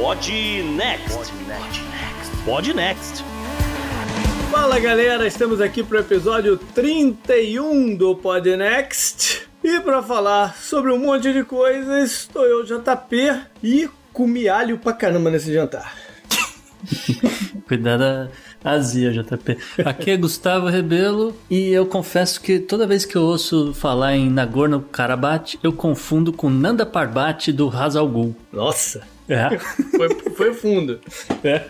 Pod Next. Pod Next. Fala galera, estamos aqui para o episódio 31 do Pod Next. E para falar sobre um monte de coisas, estou eu, JP, e comi alho pra caramba nesse jantar. Cuidado a azia, JP. Aqui é Gustavo Rebelo e eu confesso que toda vez que eu ouço falar em Nagorno Karabakh, eu confundo com Nanda Parbat do Hazal Ghul. Nossa! É. Foi, foi fundo. é.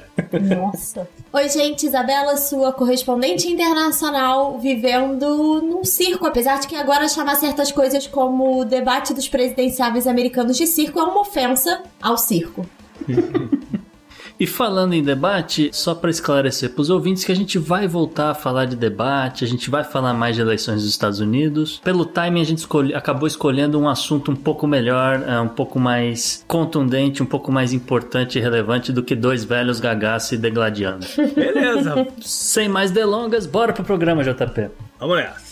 Nossa. Oi, gente, Isabela, sua correspondente internacional, vivendo num circo, apesar de que agora chamar certas coisas como o debate dos presidenciáveis americanos de circo é uma ofensa ao circo. E falando em debate, só para esclarecer para os ouvintes que a gente vai voltar a falar de debate, a gente vai falar mais de eleições dos Estados Unidos. Pelo timing, a gente escolhe, acabou escolhendo um assunto um pouco melhor, é, um pouco mais contundente, um pouco mais importante e relevante do que dois velhos gagás se degladiando. Beleza, Sem mais delongas, bora pro programa, JP. vamos nessa.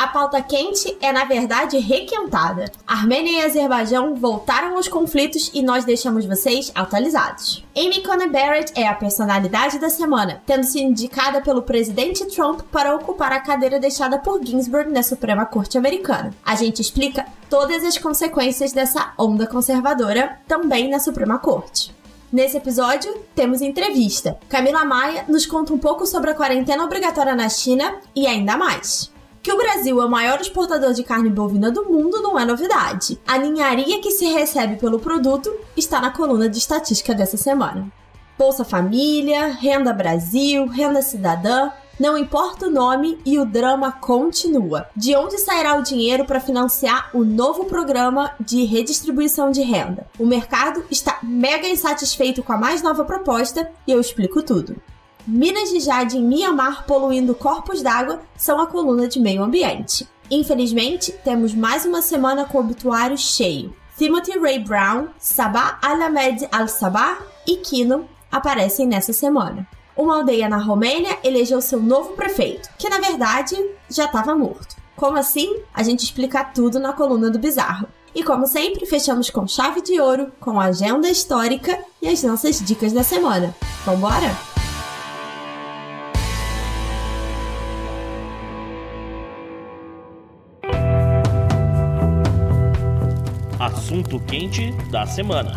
A pauta quente é, na verdade, requentada. Armênia e Azerbaijão voltaram aos conflitos e nós deixamos vocês atualizados. Amy Coney Barrett é a personalidade da semana, tendo sido indicada pelo presidente Trump para ocupar a cadeira deixada por Ginsburg na Suprema Corte Americana. A gente explica todas as consequências dessa onda conservadora também na Suprema Corte. Nesse episódio, temos entrevista. Camila Maia nos conta um pouco sobre a quarentena obrigatória na China e ainda mais. Que o Brasil é o maior exportador de carne bovina do mundo não é novidade. A ninharia que se recebe pelo produto está na coluna de estatística dessa semana. Bolsa Família, Renda Brasil, Renda Cidadã, não importa o nome e o drama continua. De onde sairá o dinheiro para financiar o novo programa de redistribuição de renda? O mercado está mega insatisfeito com a mais nova proposta e eu explico tudo. Minas de Jade em Mianmar poluindo corpos d'água são a coluna de meio ambiente. Infelizmente, temos mais uma semana com o obituário cheio. Timothy Ray Brown, Sabah Al-Ahmed Al-Sabah e Kino aparecem nessa semana. Uma aldeia na Romênia elegeu seu novo prefeito, que na verdade já estava morto. Como assim? A gente explica tudo na coluna do Bizarro. E como sempre, fechamos com chave de ouro, com a agenda histórica e as nossas dicas da semana. Vambora? Assunto quente da semana.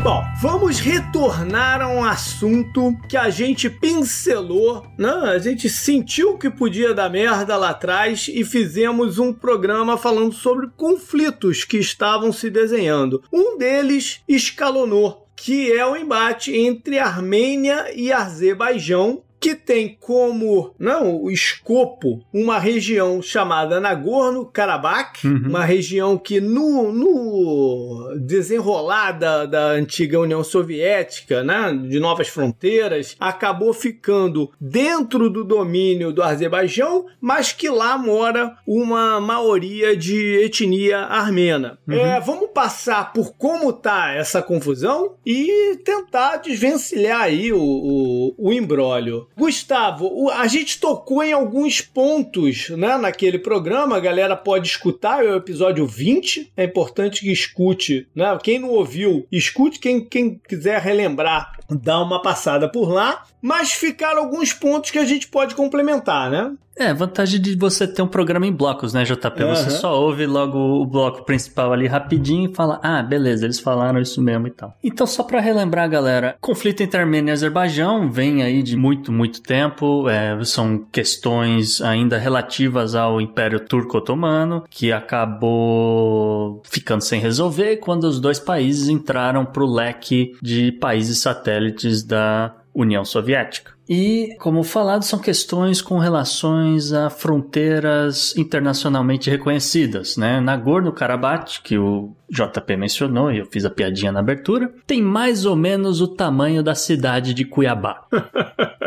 Bom, vamos retornar a um assunto que a gente pincelou, né? A gente sentiu que podia dar merda lá atrás e fizemos um programa falando sobre conflitos que estavam se desenhando. Um deles escalonou, que é o embate entre Armênia e Azerbaijão, que tem como não o escopo uma região chamada Nagorno-Karabakh, uma região que no, no desenrolar da, da antiga União Soviética, né, de novas fronteiras, acabou ficando dentro do domínio do Azerbaijão, mas que lá mora uma maioria de etnia armena. É, vamos passar por como tá essa confusão e tentar desvencilhar aí o, o, o imbróglio. Gustavo, a gente tocou em alguns pontos né, naquele programa, a galera pode escutar, é o episódio 20. É importante que escute, né? Quem não ouviu, escute. Quem, quem quiser relembrar, dá uma passada por lá. Mas ficaram alguns pontos que a gente pode complementar, né? É, vantagem de você ter um programa em blocos, né, JP? Você Aham. só ouve logo o bloco principal ali rapidinho e fala, ah, beleza, eles falaram isso mesmo e tal. Então, só pra relembrar, galera, conflito entre Armênia e Azerbaijão vem aí de muito, muito tempo. é, são questões ainda relativas ao Império Turco-Otomano, que acabou ficando sem resolver quando os dois países entraram pro leque de países satélites da União Soviética. E, como falado, são questões com relações a fronteiras internacionalmente reconhecidas, né? Nagorno-Karabakh, que o JP mencionou e eu fiz a piadinha na abertura, tem mais ou menos o tamanho da cidade de Cuiabá.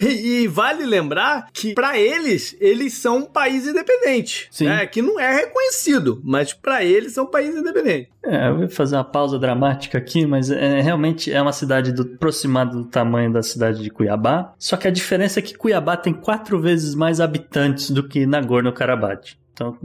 E, e vale lembrar que, para eles, eles são um país independente. Sim. né, que não é reconhecido, mas para eles são um país independente. É, eu vou fazer uma pausa dramática aqui, mas é, realmente é uma cidade do, aproximada do tamanho da cidade de Cuiabá. Só que a diferença é que Cuiabá tem quatro vezes mais habitantes do que Nagorno-Karabakh. Então,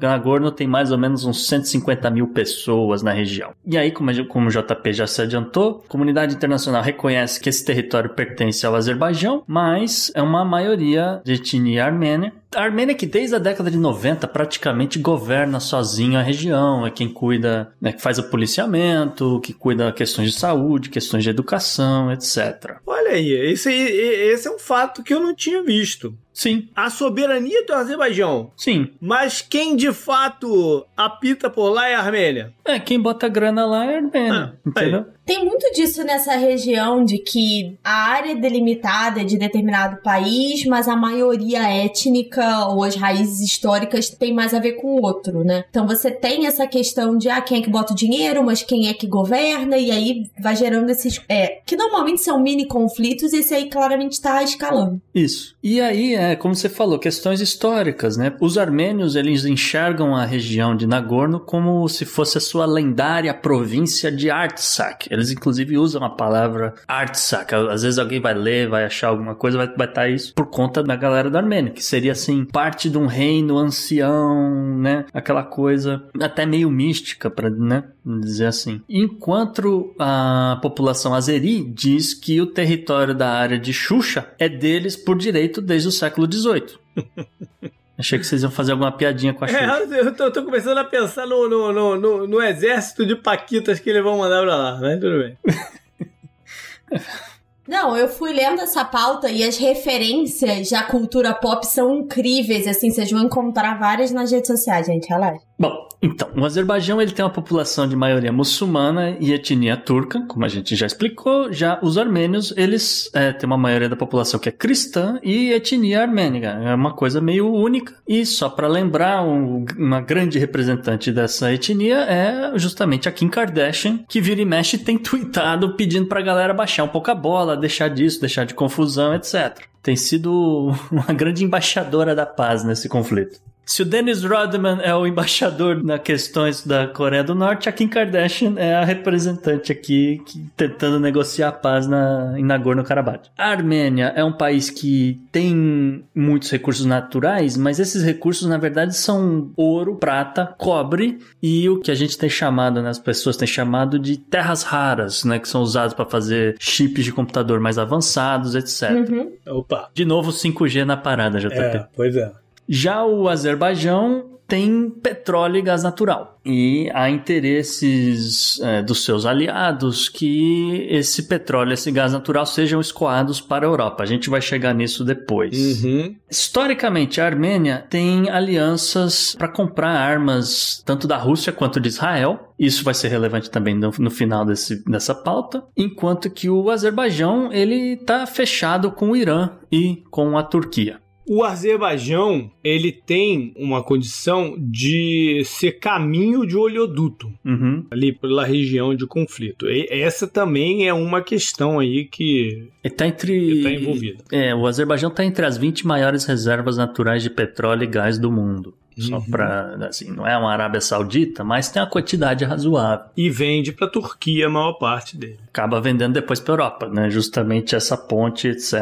Nagorno tem mais ou menos uns 150 mil pessoas na região. E aí, como, o JP já se adiantou, a comunidade internacional reconhece que esse território pertence ao Azerbaijão, mas é uma maioria de etnia armênia a Armênia que desde a década de 90 praticamente governa sozinho a região, é quem cuida, né, que faz o policiamento, que cuida questões de saúde, questões de educação, etc. Olha aí, esse, esse é um fato que eu não tinha visto. Sim. A soberania do Azerbaijão. Sim. Mas quem de fato apita por lá é a Armênia. É, quem bota grana lá é a Armênia. Ah, entendeu? Aí. Tem muito disso nessa região de que a área delimitada é de determinado país, mas a maioria étnica ou as raízes históricas tem mais a ver com o outro, né? Então você tem essa questão de ah, quem é que bota o dinheiro, mas quem é que governa, e aí vai gerando esses. É, que normalmente são mini conflitos, e esse aí claramente está escalando. Isso. E aí, é, como você falou, questões históricas, né? Os armênios, eles enxergam a região de Nagorno como se fosse a sua lendária província de Artsakh. Eles, inclusive, usam a palavra Artsakh. Às vezes alguém vai ler, vai achar alguma coisa, vai estar tá isso por conta da galera da Armênia, que seria, assim, parte de um reino ancião, né? Aquela coisa até meio mística, para né? dizer assim. Enquanto a população azeri diz que o território da área de Xuxa é deles por direito desde o século XVIII. Achei que vocês iam fazer alguma piadinha com a é, Xuxa. É, eu tô, tô, começando a pensar no, no, no, no, no exército de paquitas que eles vão mandar pra lá, mas tudo bem. Não, eu fui lendo essa pauta e as referências à cultura pop são incríveis, assim, vocês vão encontrar várias nas redes sociais, gente, relaxa. Bom, então, o Azerbaijão ele tem uma população de maioria muçulmana e etnia turca, como a gente já explicou. Já os armênios, eles é, têm uma maioria da população que é cristã e etnia armênica. É uma coisa meio única. E só para lembrar, um, uma grande representante dessa etnia é justamente a Kim Kardashian, que vira e mexe tem tweetado pedindo pra galera baixar um pouco a bola, deixar disso, deixar de confusão, etc. Tem sido uma grande embaixadora da paz nesse conflito. Se o Dennis Rodman é o embaixador nas questões da Coreia do Norte, a Kim Kardashian é a representante aqui que, tentando negociar a paz na, em Nagorno-Karabakh. A Armênia é um país que tem muitos recursos naturais, mas esses recursos, na verdade, são ouro, prata, cobre e o que a gente tem chamado, né, as pessoas têm chamado de terras raras, né, que são usados para fazer chips de computador mais avançados, etc. Uhum. Opa! De novo, 5G na parada, JP. É, pois é. Já o Azerbaijão tem petróleo e gás natural. E há interesses é, dos seus aliados que esse petróleo, esse gás natural sejam escoados para a Europa. A gente vai chegar nisso depois. Uhum. Historicamente, a Armênia tem alianças para comprar armas tanto da Rússia quanto de Israel. Isso vai ser relevante também no, no final desse, dessa pauta. Enquanto que o Azerbaijão ele está fechado com o Irã e com a Turquia. O Azerbaijão, ele tem uma condição de ser caminho de oleoduto uhum. ali pela região de conflito. E essa também é uma questão aí que está entre tá envolvida. É, o Azerbaijão está entre as 20 maiores reservas naturais de petróleo e gás do mundo. Só uhum. para assim, não é uma Arábia Saudita, mas tem uma quantidade razoável. E vende para a Turquia a maior parte dele. Acaba vendendo depois para Europa, né? Justamente essa ponte, etc,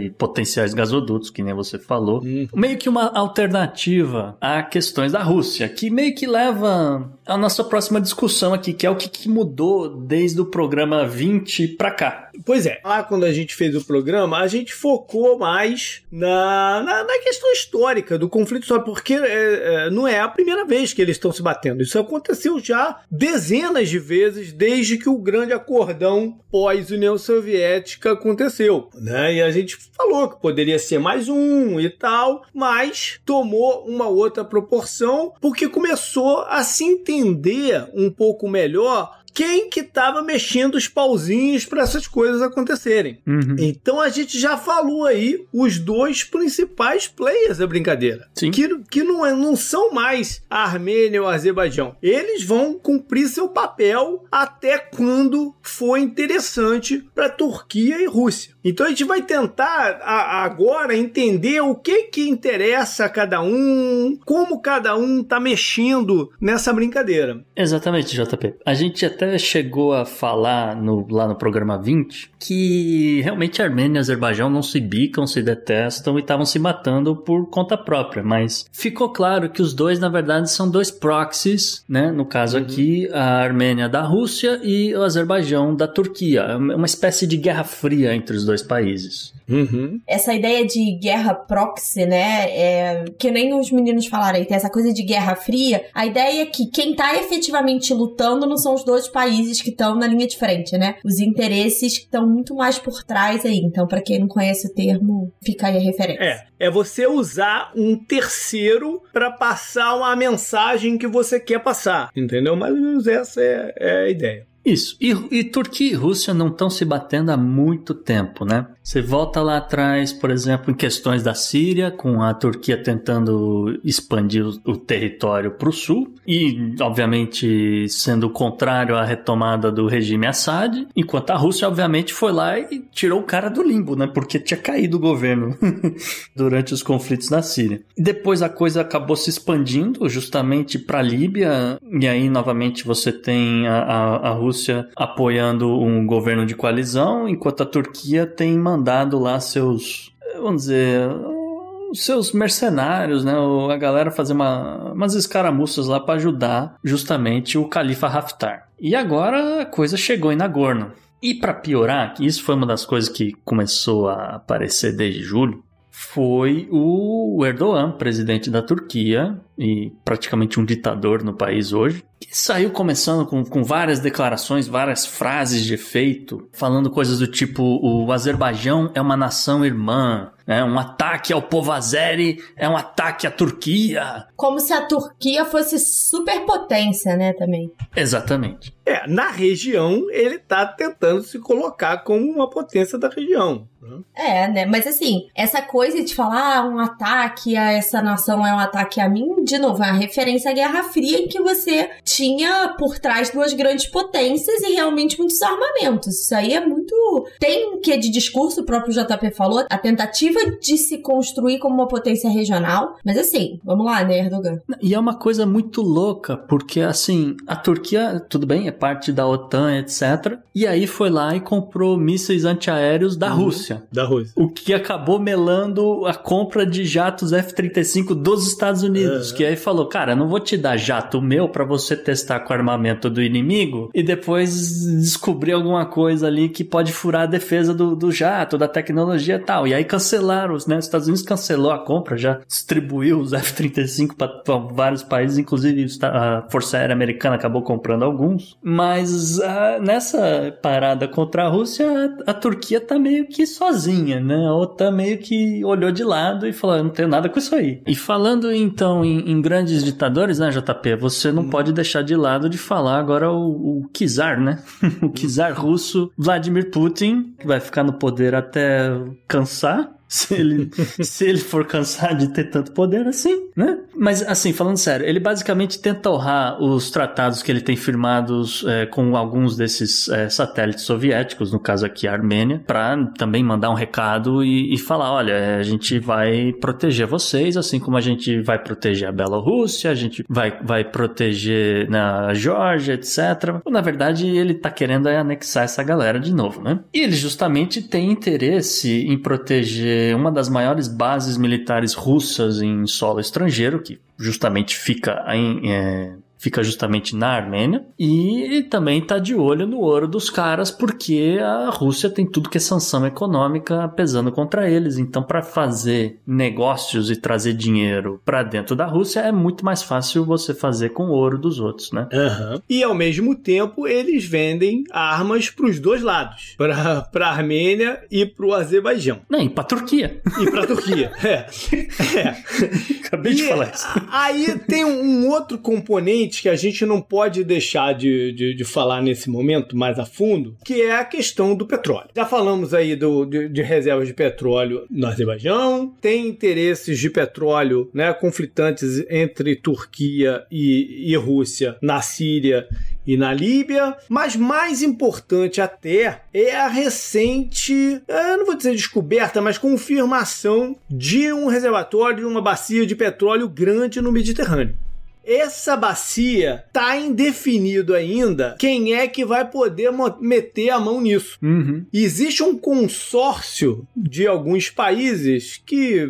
e potenciais gasodutos, que nem você falou. Uhum. Meio que uma alternativa a questões da Rússia, que meio que leva a nossa próxima discussão aqui, que é o que, que mudou desde o programa 20 para cá. Pois é, lá quando a gente fez o programa, a gente focou mais na, na, na questão histórica do conflito só porque é, é, não é a primeira vez que eles estão se batendo. Isso aconteceu já dezenas de vezes desde que o grande acordão pós-União Soviética aconteceu. Né? E a gente falou que poderia ser mais um e tal, mas tomou uma outra proporção porque começou a se entender um pouco melhor quem que estava mexendo os pauzinhos para essas coisas acontecerem. Uhum. Então a gente já falou aí os dois principais players da brincadeira. Sim. Que, que não, é, não são mais a Armênia ou o Azerbaijão. Eles vão cumprir seu papel até quando for interessante para Turquia e Rússia. Então a gente vai tentar a, agora entender o que que interessa a cada um, como cada um está mexendo nessa brincadeira. Exatamente, JP. A gente até até chegou a falar no, lá no programa 20 que realmente Armênia e Azerbaijão não se bicam, se detestam e estavam se matando por conta própria, mas ficou claro que os dois, na verdade, são dois proxies, né? No caso uhum. aqui, a Armênia da Rússia e o Azerbaijão da Turquia. É uma espécie de guerra fria entre os dois países. Uhum. Essa ideia de guerra proxy, né? É, que nem os meninos falaram aí, tem essa coisa de guerra fria. A ideia é que quem tá efetivamente lutando não são os dois países que estão na linha de frente, né? Os interesses estão muito mais por trás aí. Então, para quem não conhece o termo, fica aí a referência. É, é você usar um terceiro para passar uma mensagem que você quer passar, entendeu? Mais ou menos essa é, é a ideia. Isso. E, e, Turquia e Rússia não estão se batendo há muito tempo, né? Você volta lá atrás, por exemplo, em questões da Síria, com a Turquia tentando expandir o, o território para o sul, e, obviamente, sendo contrário à retomada do regime Assad, enquanto a Rússia, obviamente, foi lá e tirou o cara do limbo, né? Porque tinha caído o governo durante os conflitos na Síria. E depois a coisa acabou se expandindo justamente para a Líbia, e aí, novamente, você tem a, a, a Rússia apoiando um governo de coalizão, enquanto a Turquia tem mandado lá seus, vamos dizer, seus mercenários, né? A galera fazer uma, umas escaramuças lá para ajudar justamente o califa Haftar. E agora a coisa chegou em Nagorno. E para piorar, que isso foi uma das coisas que começou a aparecer desde julho, foi o Erdogan, presidente da Turquia e praticamente um ditador no país hoje, que saiu começando com, com várias declarações, várias frases de efeito, falando coisas do tipo: o Azerbaijão é uma nação irmã, né? um ataque ao povo azeri é um ataque à Turquia. Como se a Turquia fosse superpotência, né, também. Exatamente. É, na região ele tá tentando se colocar como uma potência da região. Né? É, né? Mas assim, essa coisa de falar ah, um ataque a essa nação é um ataque a mim, de novo, é uma referência à Guerra Fria em que você tinha por trás duas grandes potências e realmente muitos armamentos. Isso aí é muito. Tem que de discurso, o próprio JP falou, a tentativa de se construir como uma potência regional. Mas assim, vamos lá, né, Erdogan? E é uma coisa muito louca, porque assim, a Turquia, tudo bem, é parte da OTAN, etc. E aí foi lá e comprou mísseis antiaéreos da uhum, Rússia. Da Rússia. O que acabou melando a compra de jatos F-35 dos Estados Unidos. Uhum. Que aí falou, cara, não vou te dar jato meu para você testar com o armamento do inimigo e depois descobrir alguma coisa ali que pode furar a defesa do, do jato, da tecnologia e tal. E aí cancelaram, né? Os Estados Unidos cancelou a compra, já distribuiu os F-35 para vários países, inclusive a Força Aérea Americana acabou comprando alguns. Mas a, nessa parada contra a Rússia, a, a, Turquia tá meio que sozinha, né? A OTAN meio que olhou de lado e falou: não tenho nada com isso aí. E falando então em, em grandes ditadores, né, JP? Você não hum. pode deixar de lado de falar agora o, o czar, né? o czar russo Vladimir Putin, que vai ficar no poder até cansar se ele, se ele for cansado de ter tanto poder assim, né? Mas, assim, falando sério, ele basicamente tenta honrar os tratados que ele tem firmados é, com alguns desses é, satélites soviéticos, no caso aqui a Armênia, para também mandar um recado e, e falar: olha, é, a gente vai proteger vocês, assim como a gente vai proteger a Bielorrússia, a gente vai, vai proteger na né, Geórgia, etc. Na verdade, ele tá querendo anexar essa galera de novo, né? E ele justamente tem interesse em proteger uma das maiores bases militares russas em solo estrangeiro, que justamente fica em, é, fica justamente na Armênia, e também está de olho no ouro dos caras, porque a Rússia tem tudo que é sanção econômica pesando contra eles. Então, para fazer negócios e trazer dinheiro para dentro da Rússia, é muito mais fácil você fazer com o ouro dos outros, né? Uhum. E ao mesmo tempo, eles vendem armas para os dois lados, para a Armênia e para o Azerbaijão. Não, e para a Turquia. E para a Turquia, é. é. Acabei e de falar isso. Aí tem um outro componente que a gente não pode deixar de, de, de, falar nesse momento mais a fundo, que é a questão do petróleo. Já falamos aí do, de, de reservas de petróleo no Azerbaijão, tem interesses de petróleo né, conflitantes entre Turquia e, e Rússia na Síria e na Líbia, mas mais importante até é a recente, eu não vou dizer descoberta, mas confirmação de um reservatório, uma bacia de petróleo grande no Mediterrâneo. Essa bacia tá indefinido ainda quem é que vai poder meter a mão nisso. Uhum. Existe um consórcio de alguns países que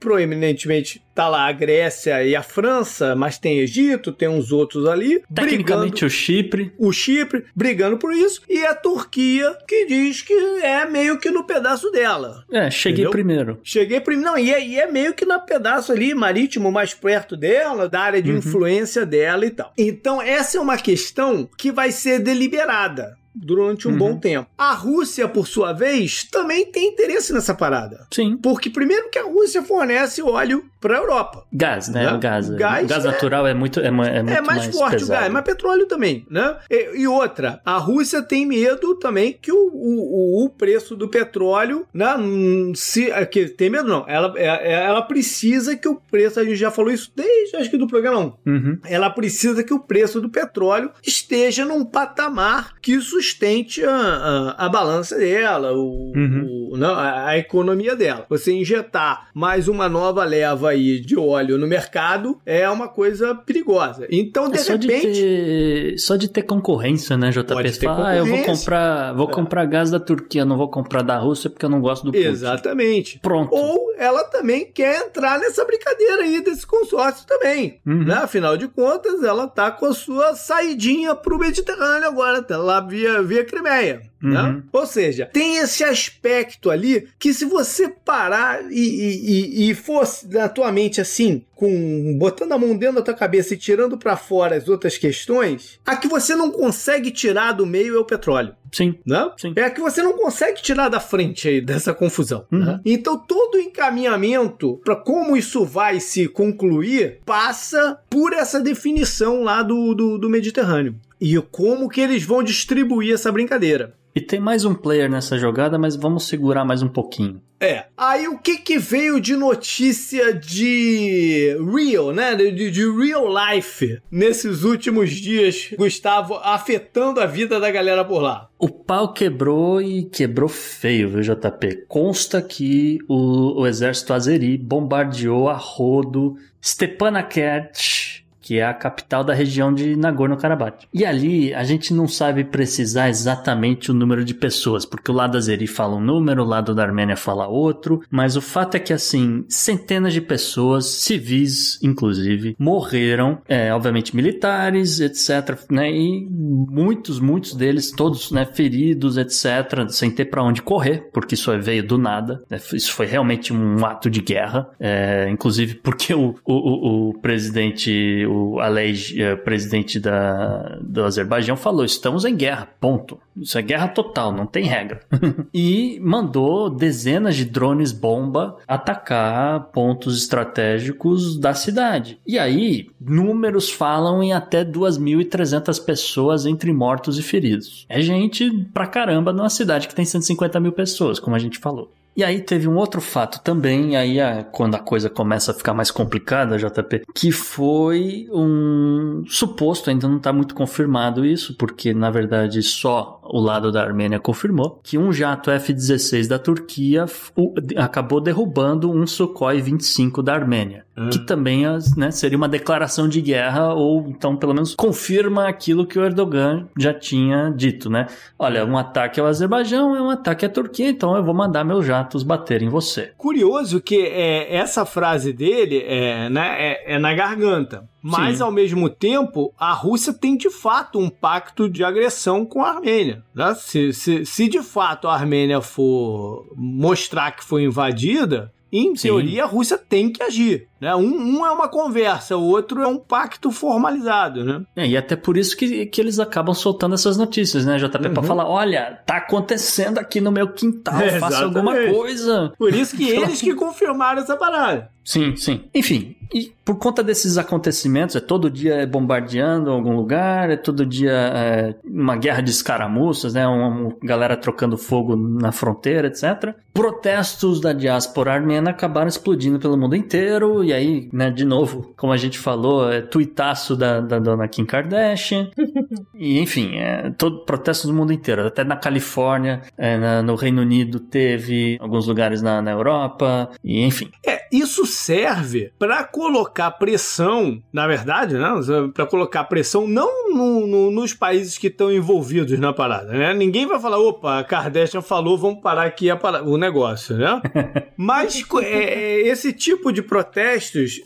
proeminentemente tá lá a Grécia e a França, mas tem Egito, tem uns outros ali. Tecnicamente brigando, o Chipre. O Chipre brigando por isso. E a Turquia, que diz que é meio que no pedaço dela. É, cheguei Entendeu? primeiro. Cheguei primeiro. Não, e é, e é meio que no pedaço ali marítimo mais perto dela, da área de Uhum. influência dela e tal. Então, essa é uma questão que vai ser deliberada durante um Uhum. bom tempo. A Rússia, por sua vez, também tem interesse nessa parada. Sim. Porque, primeiro, que a Rússia fornece óleo para a Europa. Gás, né? Né? O gás. Gás o gás é- natural é muito, é, ma- é muito é mais, forte pesado. o gás, mas petróleo também, né? E, e outra, a Rússia tem medo também que o, o, o preço do petróleo, né? hum, Se, é que tem medo não, ela, é- é- ela precisa que o preço, a gente já falou isso desde acho que do programa não, Uhum. ela precisa que o preço do petróleo esteja num patamar que sustente a, a, a balança dela, o, Uhum. o- não, a, a economia dela. Você injetar mais uma nova leva aí de óleo no mercado é uma coisa perigosa. Então, de É só de, repente. ter, só de ter concorrência, né, JP? Pode ter ah, eu vou comprar, vou comprar gás da Turquia, não vou comprar da Rússia porque eu não gosto do Putin. Exatamente. Pronto. Ou ela também quer entrar nessa brincadeira aí desse consórcio também. Uhum. Né? Afinal de contas, ela tá com a sua saidinha pro Mediterrâneo agora, tá lá via, via Crimeia. Né? Uhum. Ou seja, tem esse aspecto ali que se você parar e, e, e, e fosse na tua mente assim, com botando a mão dentro da tua cabeça e tirando para fora as outras questões, a que você não consegue tirar do meio é o petróleo Sim. né? Sim. É a que você não consegue tirar da frente aí dessa confusão. Uhum. né? Então todo o encaminhamento para como isso vai se concluir passa por essa definição lá do, do, do Mediterrâneo. E como que eles vão distribuir essa brincadeira. E tem mais um player nessa jogada, mas vamos segurar mais um pouquinho. É. Aí o que que veio de notícia de real, né? De, de real life nesses últimos dias, Gustavo, afetando a vida da galera por lá? O pau quebrou e quebrou feio, viu, JP? Consta que o, o exército azeri bombardeou a rodo Stepanakert, que é a capital da região de Nagorno-Karabakh. E ali a gente não sabe precisar exatamente o número de pessoas, porque o lado azeri fala um número, o lado da Armênia fala outro, mas o fato é que assim, centenas de pessoas, civis inclusive, morreram, é, obviamente militares, etc, né, e muitos, muitos deles, todos, né, feridos, etc, sem ter para onde correr, porque isso veio do nada, né, isso foi realmente um ato de guerra, é, inclusive porque o, o, o, o presidente, o Alej, é, presidente da, do Azerbaijão, falou: estamos em guerra, ponto. Isso é guerra total, não tem regra. e mandou dezenas de drones bomba atacar pontos estratégicos da cidade. E aí, números falam em até 2.300 pessoas entre mortos e feridos. É gente pra caramba numa cidade que tem 150 mil pessoas, como a gente falou. E aí teve um outro fato também, aí a, quando a coisa começa a ficar mais complicada, JP, que foi um suposto, ainda não está muito confirmado isso, porque na verdade só o lado da Armênia confirmou, que um jato F-16 da Turquia acabou derrubando um Sukhoi 25 da Armênia. Que também né, seria uma declaração de guerra, ou então pelo menos confirma aquilo que o Erdogan já tinha dito, né? Olha, um ataque ao Azerbaijão é um ataque à Turquia, então eu vou mandar meus jatos bater em você. Curioso que é, essa frase dele é, né, é, é na garganta. Mas, Sim. ao mesmo tempo, a Rússia tem de fato um pacto de agressão com a Armênia. né? Se, se, se de fato a Armênia for mostrar que foi invadida, em Sim. teoria a Rússia tem que agir. Né? Um, um é uma conversa, o outro é um pacto formalizado. Né? É, e até por isso que, que eles acabam soltando essas notícias, né, JP? Pra Uhum. falar: olha, tá acontecendo aqui no meu quintal, É, faça alguma coisa. Por isso que eles que confirmaram essa parada. Sim, sim. Enfim, e por conta desses acontecimentos, é todo dia é bombardeando algum lugar, é todo dia é, uma guerra de escaramuças, né? Uma, uma galera trocando fogo na fronteira, etc. Protestos da diáspora armena acabaram explodindo pelo mundo inteiro, e aí, né, de novo, como a gente falou, é tuitaço da, da dona Kim Kardashian. e enfim, é, todo protesto do mundo inteiro, até na Califórnia, é, na- no Reino Unido teve, alguns lugares na, na Europa, e enfim. É, isso serve para colocar pressão, na verdade, né? Para colocar pressão não no, no, nos países que estão envolvidos na parada, né? Ninguém vai falar, opa, a Kardashian falou, vamos parar aqui a o negócio, né? Mas é, esse tipo de protestos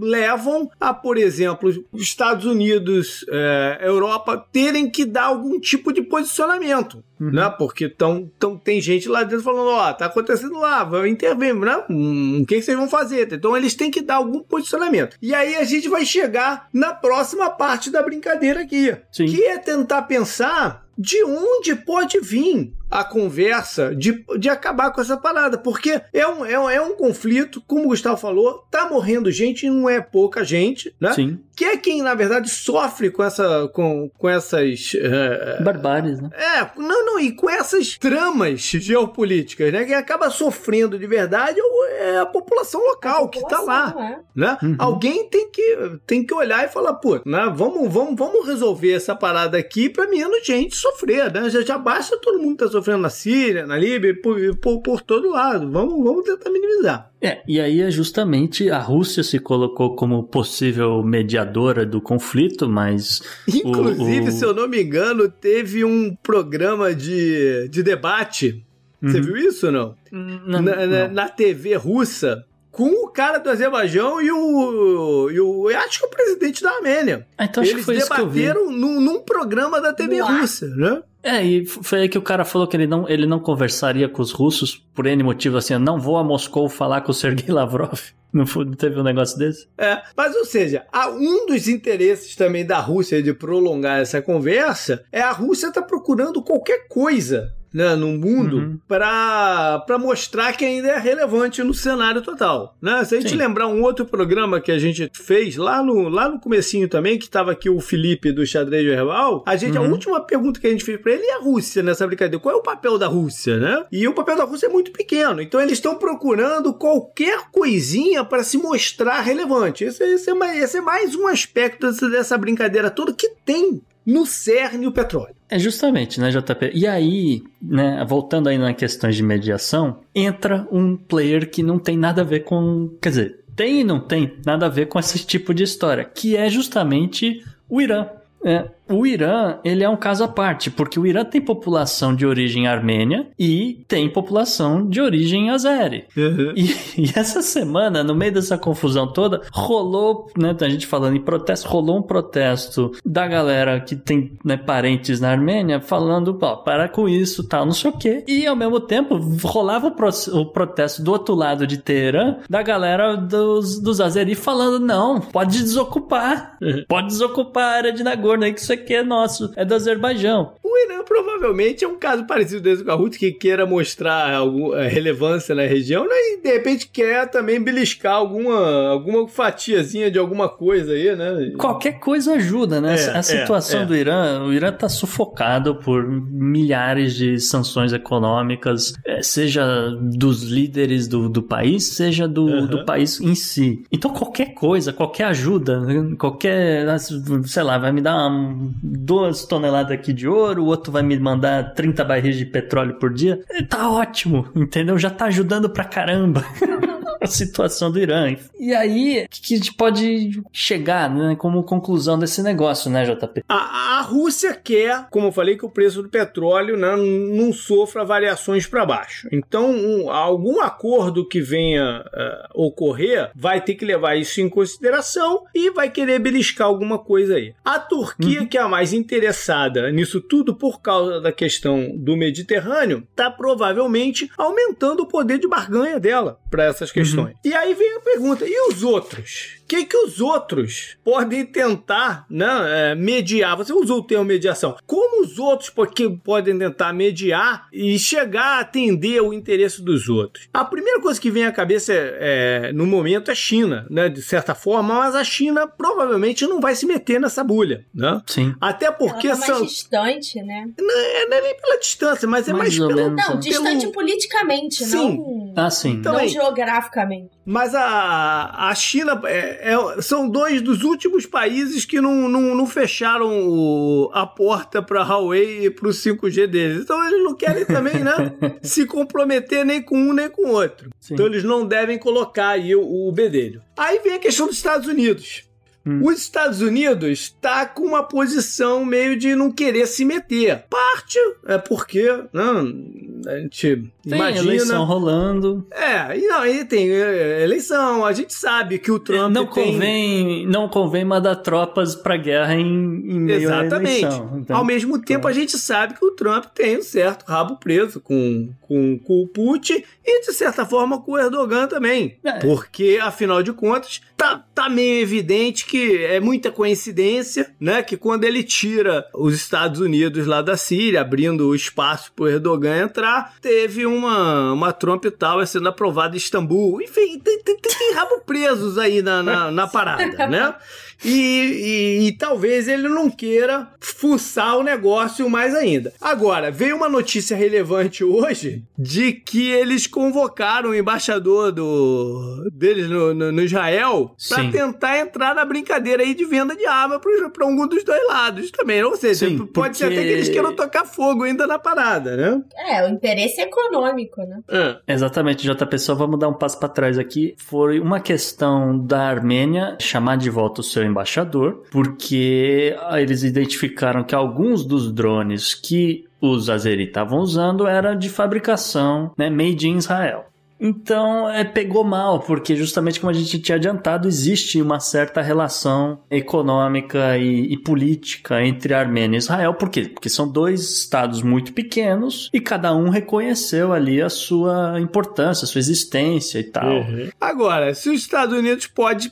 levam a, por exemplo, Estados Unidos, é, Europa terem que dar algum tipo de posicionamento, uhum. né? Porque tão, tão, tem gente lá dentro falando, ó, oh, tá acontecendo lá, vai intervir, né? Hum, o que, que vocês vão fazer? Então eles têm que dar algum posicionamento. E aí a gente vai chegar na próxima parte da brincadeira aqui, Sim. que é tentar pensar de onde pode vir a conversa de, de acabar com essa parada, porque é um, é, um, é um conflito, como o Gustavo falou, tá morrendo gente e não é pouca gente, né? Sim. Que é quem, na verdade, sofre com, essa, com, com essas. Uh, Barbáries, né? É, não, não, e com essas tramas geopolíticas, né? Quem acaba sofrendo de verdade é a população local a população, que tá lá. É. Né? Uhum. Alguém tem que, tem que olhar e falar, pô, né? vamos, vamos, vamos resolver essa parada aqui pra menos gente sofrer, né? Já, já basta todo mundo tá sofrendo sofrendo na Síria, na Líbia, por, por, por todo lado. Vamos, vamos tentar minimizar. É, e aí é justamente a Rússia se colocou como possível mediadora do conflito, mas. Inclusive, o, o... se eu não me engano, teve um programa de, de debate. Uhum. Você viu isso ou não? Não, na, não? na TV russa com o cara do Azerbaijão e o, e o. acho que o presidente da Armênia. Ah, então Eles debateram num, num, programa da TV Uau. russa, né? É, e foi aí que o cara falou que ele não, ele não conversaria com os russos por N motivo, assim, não vou a Moscou falar com o Sergei Lavrov. Não, foi, não teve um negócio desse? É, mas ou seja, um dos interesses também da Rússia de prolongar essa conversa é a Rússia tá procurando qualquer coisa né, no mundo uhum. para mostrar que ainda é relevante no cenário total. Né? Se a gente Sim. lembrar um outro programa que a gente fez lá no, lá no comecinho também, que estava aqui o Felipe do Xadrez Verbal, a gente, uhum. a última pergunta que a gente fez para ele é a Rússia nessa brincadeira. Qual é o papel da Rússia, né? E o papel da Rússia é muito pequeno. Então eles estão procurando qualquer coisinha para se mostrar relevante. Esse, esse, é mais, esse é mais um aspecto dessa, dessa brincadeira toda que tem no cerne o petróleo. É justamente, né, JP? E aí, né, voltando aí na questões de mediação, entra um player que não tem nada a ver com. Quer dizer, tem e não tem nada a ver com esse tipo de história, que é justamente o Irã. É, o Irã, ele é um caso à parte, porque o Irã tem população de origem armênia e tem população de origem azeri. Uhum. E, e, essa semana, no meio dessa confusão toda, rolou, né, a gente falando em protesto, rolou um protesto da galera que tem né, parentes na Armênia falando, ó, para com isso, tal, não sei o quê. E ao mesmo tempo, rolava o, pro, o protesto do outro lado de Teherã, da galera dos, dos azeri falando, não, pode desocupar, uhum. pode desocupar a área de Nagorno aí, que isso aqui é nosso, é do Azerbaijão. O Irã provavelmente é um caso parecido desse com a Ruth, que queira mostrar alguma relevância na região, né? E de repente quer também beliscar alguma, alguma fatiazinha de alguma coisa aí, né? Qualquer coisa ajuda, né? É, a situação é, é. do Irã, o Irã tá sufocado por milhares de sanções econômicas, é, seja dos líderes do, do país, seja do, uhum. do país em si. Então qualquer coisa, qualquer ajuda, qualquer, sei lá, vai me dar uma duas toneladas aqui de ouro, o outro vai me mandar 30 barris de petróleo por dia. Tá ótimo, entendeu? Já tá ajudando pra caramba. a situação do Irã. E aí, o que a gente pode chegar né, como conclusão desse negócio, né, JP? A, a Rússia quer, como eu falei, que o preço do petróleo né, não sofra variações para baixo. Então, um, algum acordo que venha uh, ocorrer vai ter que levar isso em consideração e vai querer beliscar alguma coisa aí. A Turquia, uhum. que é a mais interessada nisso tudo por causa da questão do Mediterrâneo, está provavelmente aumentando o poder de barganha dela para essas questões. Uhum. E aí vem a pergunta: e os outros? Que, que os outros podem tentar né, é, mediar? Você usou o termo mediação. Como os outros podem tentar mediar e chegar a atender o interesse dos outros? A primeira coisa que vem à cabeça é, é, no momento é China, né, de certa forma, mas a China provavelmente não vai se meter nessa bulha. Né? Sim. Até porque Ela tá mais são... distante, né? Não é, não é, nem pela distância, mas é mais, mais pelo... Menos, não, distante pelo... politicamente, sim. não... Ah, sim. Então, não geograficamente. Mas a, a China é, é, são dois dos últimos países que não, não, não fecharam o, a porta para Huawei e para o 5G deles. Então eles não querem também, né, se comprometer nem com um nem com o outro. Sim. Então eles não devem colocar aí o, o bedelho. Aí vem a questão dos Estados Unidos. Hum. Os Estados Unidos está com uma posição meio de não querer se meter. Parte é porque não, né, a gente tem imagina... eleição rolando. É, e não, aí tem é, eleição. A gente sabe que o Trump não tem... convém não convém mandar tropas para guerra em, em meio Exatamente. à eleição. Então, Ao mesmo tempo, a gente sabe que o Trump tem um certo rabo preso com, com, com o Putin e de certa forma com o Erdogan também, é. porque afinal de contas tá, meio evidente que é muita coincidência, né? Que quando ele tira os Estados Unidos lá da Síria, abrindo o espaço para Erdogan entrar, teve uma, uma Trump Tower sendo aprovada em Istambul. Enfim, tem, tem, tem rabo presos aí na, na, na parada, né? E, e, e, talvez ele não queira fuçar o negócio mais ainda. Agora, veio uma notícia relevante hoje de que eles convocaram o embaixador do, deles no, no, no Israel para tentar entrar na brincadeira aí de venda de arma para algum dos dois lados também. Ou seja, Sim, pode porque... ser até que eles queiram tocar fogo ainda na parada, né? É, o interesse econômico, né? É. Exatamente, JP. Só vamos dar um passo para trás aqui. Foi uma questão da Armênia chamar de volta o seu embaixador, porque eles identificaram que alguns dos drones que os Azeri estavam usando era de fabricação, né, made in Israel. Então, é, pegou mal, porque justamente como a gente tinha adiantado, existe uma certa relação econômica e, e, política entre Armênia e Israel. Por quê? Porque são dois estados muito pequenos e cada um reconheceu ali a sua importância, a sua existência e tal. Uhum. Agora, se os Estados Unidos pode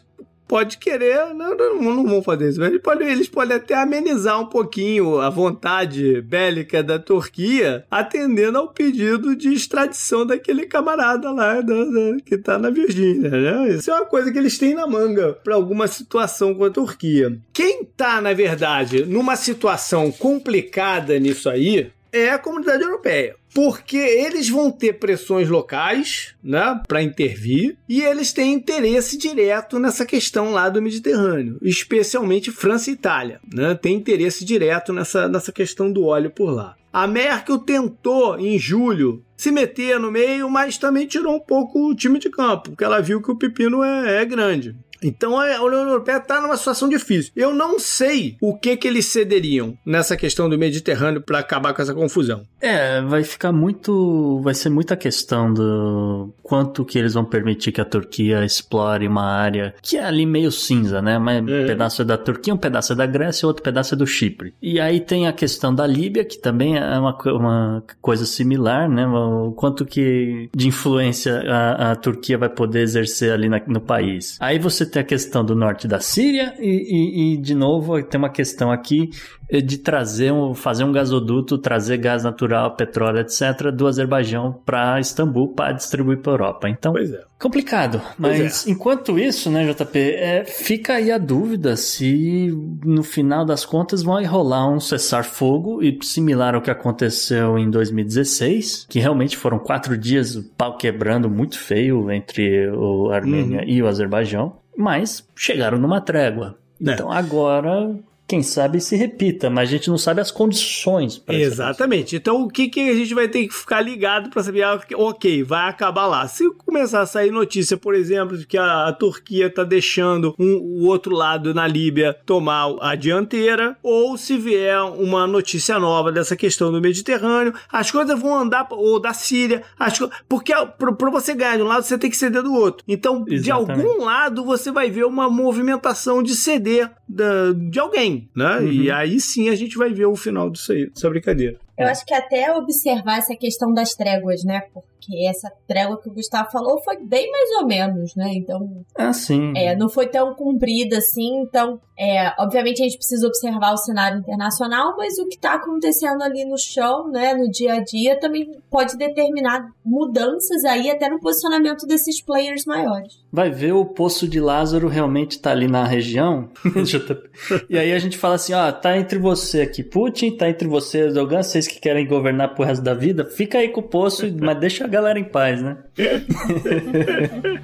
pode querer, não, não, não vão fazer isso, eles podem, eles podem até amenizar um pouquinho a vontade bélica da Turquia, atendendo ao pedido de extradição daquele camarada lá da, da, que tá na Virgínia, né? Isso é uma coisa que eles têm na manga para alguma situação com a Turquia. Quem tá, na verdade, numa situação complicada nisso aí é a comunidade europeia porque eles vão ter pressões locais, né, para intervir, e eles têm interesse direto nessa questão lá do Mediterrâneo, especialmente França e Itália, né, tem interesse direto nessa, nessa questão do óleo por lá. A Merkel tentou, em julho, se meter no meio, mas também tirou um pouco o time de campo, porque ela viu que o pepino é, é grande. Então a União Europeia está numa situação difícil. Eu não sei o que que eles cederiam nessa questão do Mediterrâneo para acabar com essa confusão. É, vai ficar muito, vai ser muita questão do quanto que eles vão permitir que a Turquia explore uma área que é ali meio cinza, né? Mas um é. pedaço é da Turquia, um pedaço é da Grécia, outro pedaço é do Chipre. E aí tem a questão da Líbia, que também é uma, uma coisa similar, né? O quanto que de influência a, a Turquia vai poder exercer ali na, no país. Aí você tem a questão do norte da Síria e, e, e, de novo, tem uma questão aqui eh, de trazer um, fazer um gasoduto, trazer gás natural, petróleo, etc., do Azerbaijão para Istambul para distribuir para a Europa. Então, é. complicado. Mas é. enquanto isso, né, JP, é, fica aí a dúvida se no final das contas vão rolar um cessar-fogo e similar ao que aconteceu em 2016, que realmente foram quatro dias o pau quebrando muito feio entre o Armênia uhum. e o Azerbaijão mas chegaram numa trégua. É. Então agora quem sabe se repita, mas a gente não sabe as condições para Exatamente. Então o que, que a gente vai ter que ficar ligado para saber, ah, ok, vai acabar lá. Se começar a sair notícia, por exemplo, de que a, a Turquia está deixando um, o outro lado na Líbia tomar a dianteira, ou se vier uma notícia nova dessa questão do Mediterrâneo, as coisas vão andar, ou da Síria, as, porque para você ganhar de um lado, você tem que ceder do outro. Então, Exatamente. de algum lado, você vai ver uma movimentação de ceder da, de alguém, né? Uhum. E aí sim a gente vai ver o final disso aí, dessa brincadeira. Eu acho que até observar essa questão das tréguas, né? Porque essa trégua que o Gustavo falou foi bem mais ou menos, né? Então. Ah, sim. É, não foi tão cumprida assim. Então, é, obviamente a gente precisa observar o cenário internacional, mas o que está acontecendo ali no chão, né? No dia a dia, também pode determinar mudanças aí até no posicionamento desses players maiores. Vai ver o poço de Lázaro realmente tá ali na região. e aí a gente fala assim: ó, tá entre você aqui, Putin, tá entre você, Erdogan, vocês vocês que querem governar pro resto da vida, fica aí com o poço, mas deixa a galera em paz, né?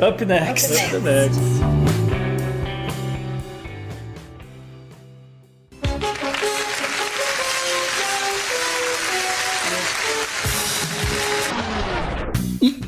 Up next. Up next. E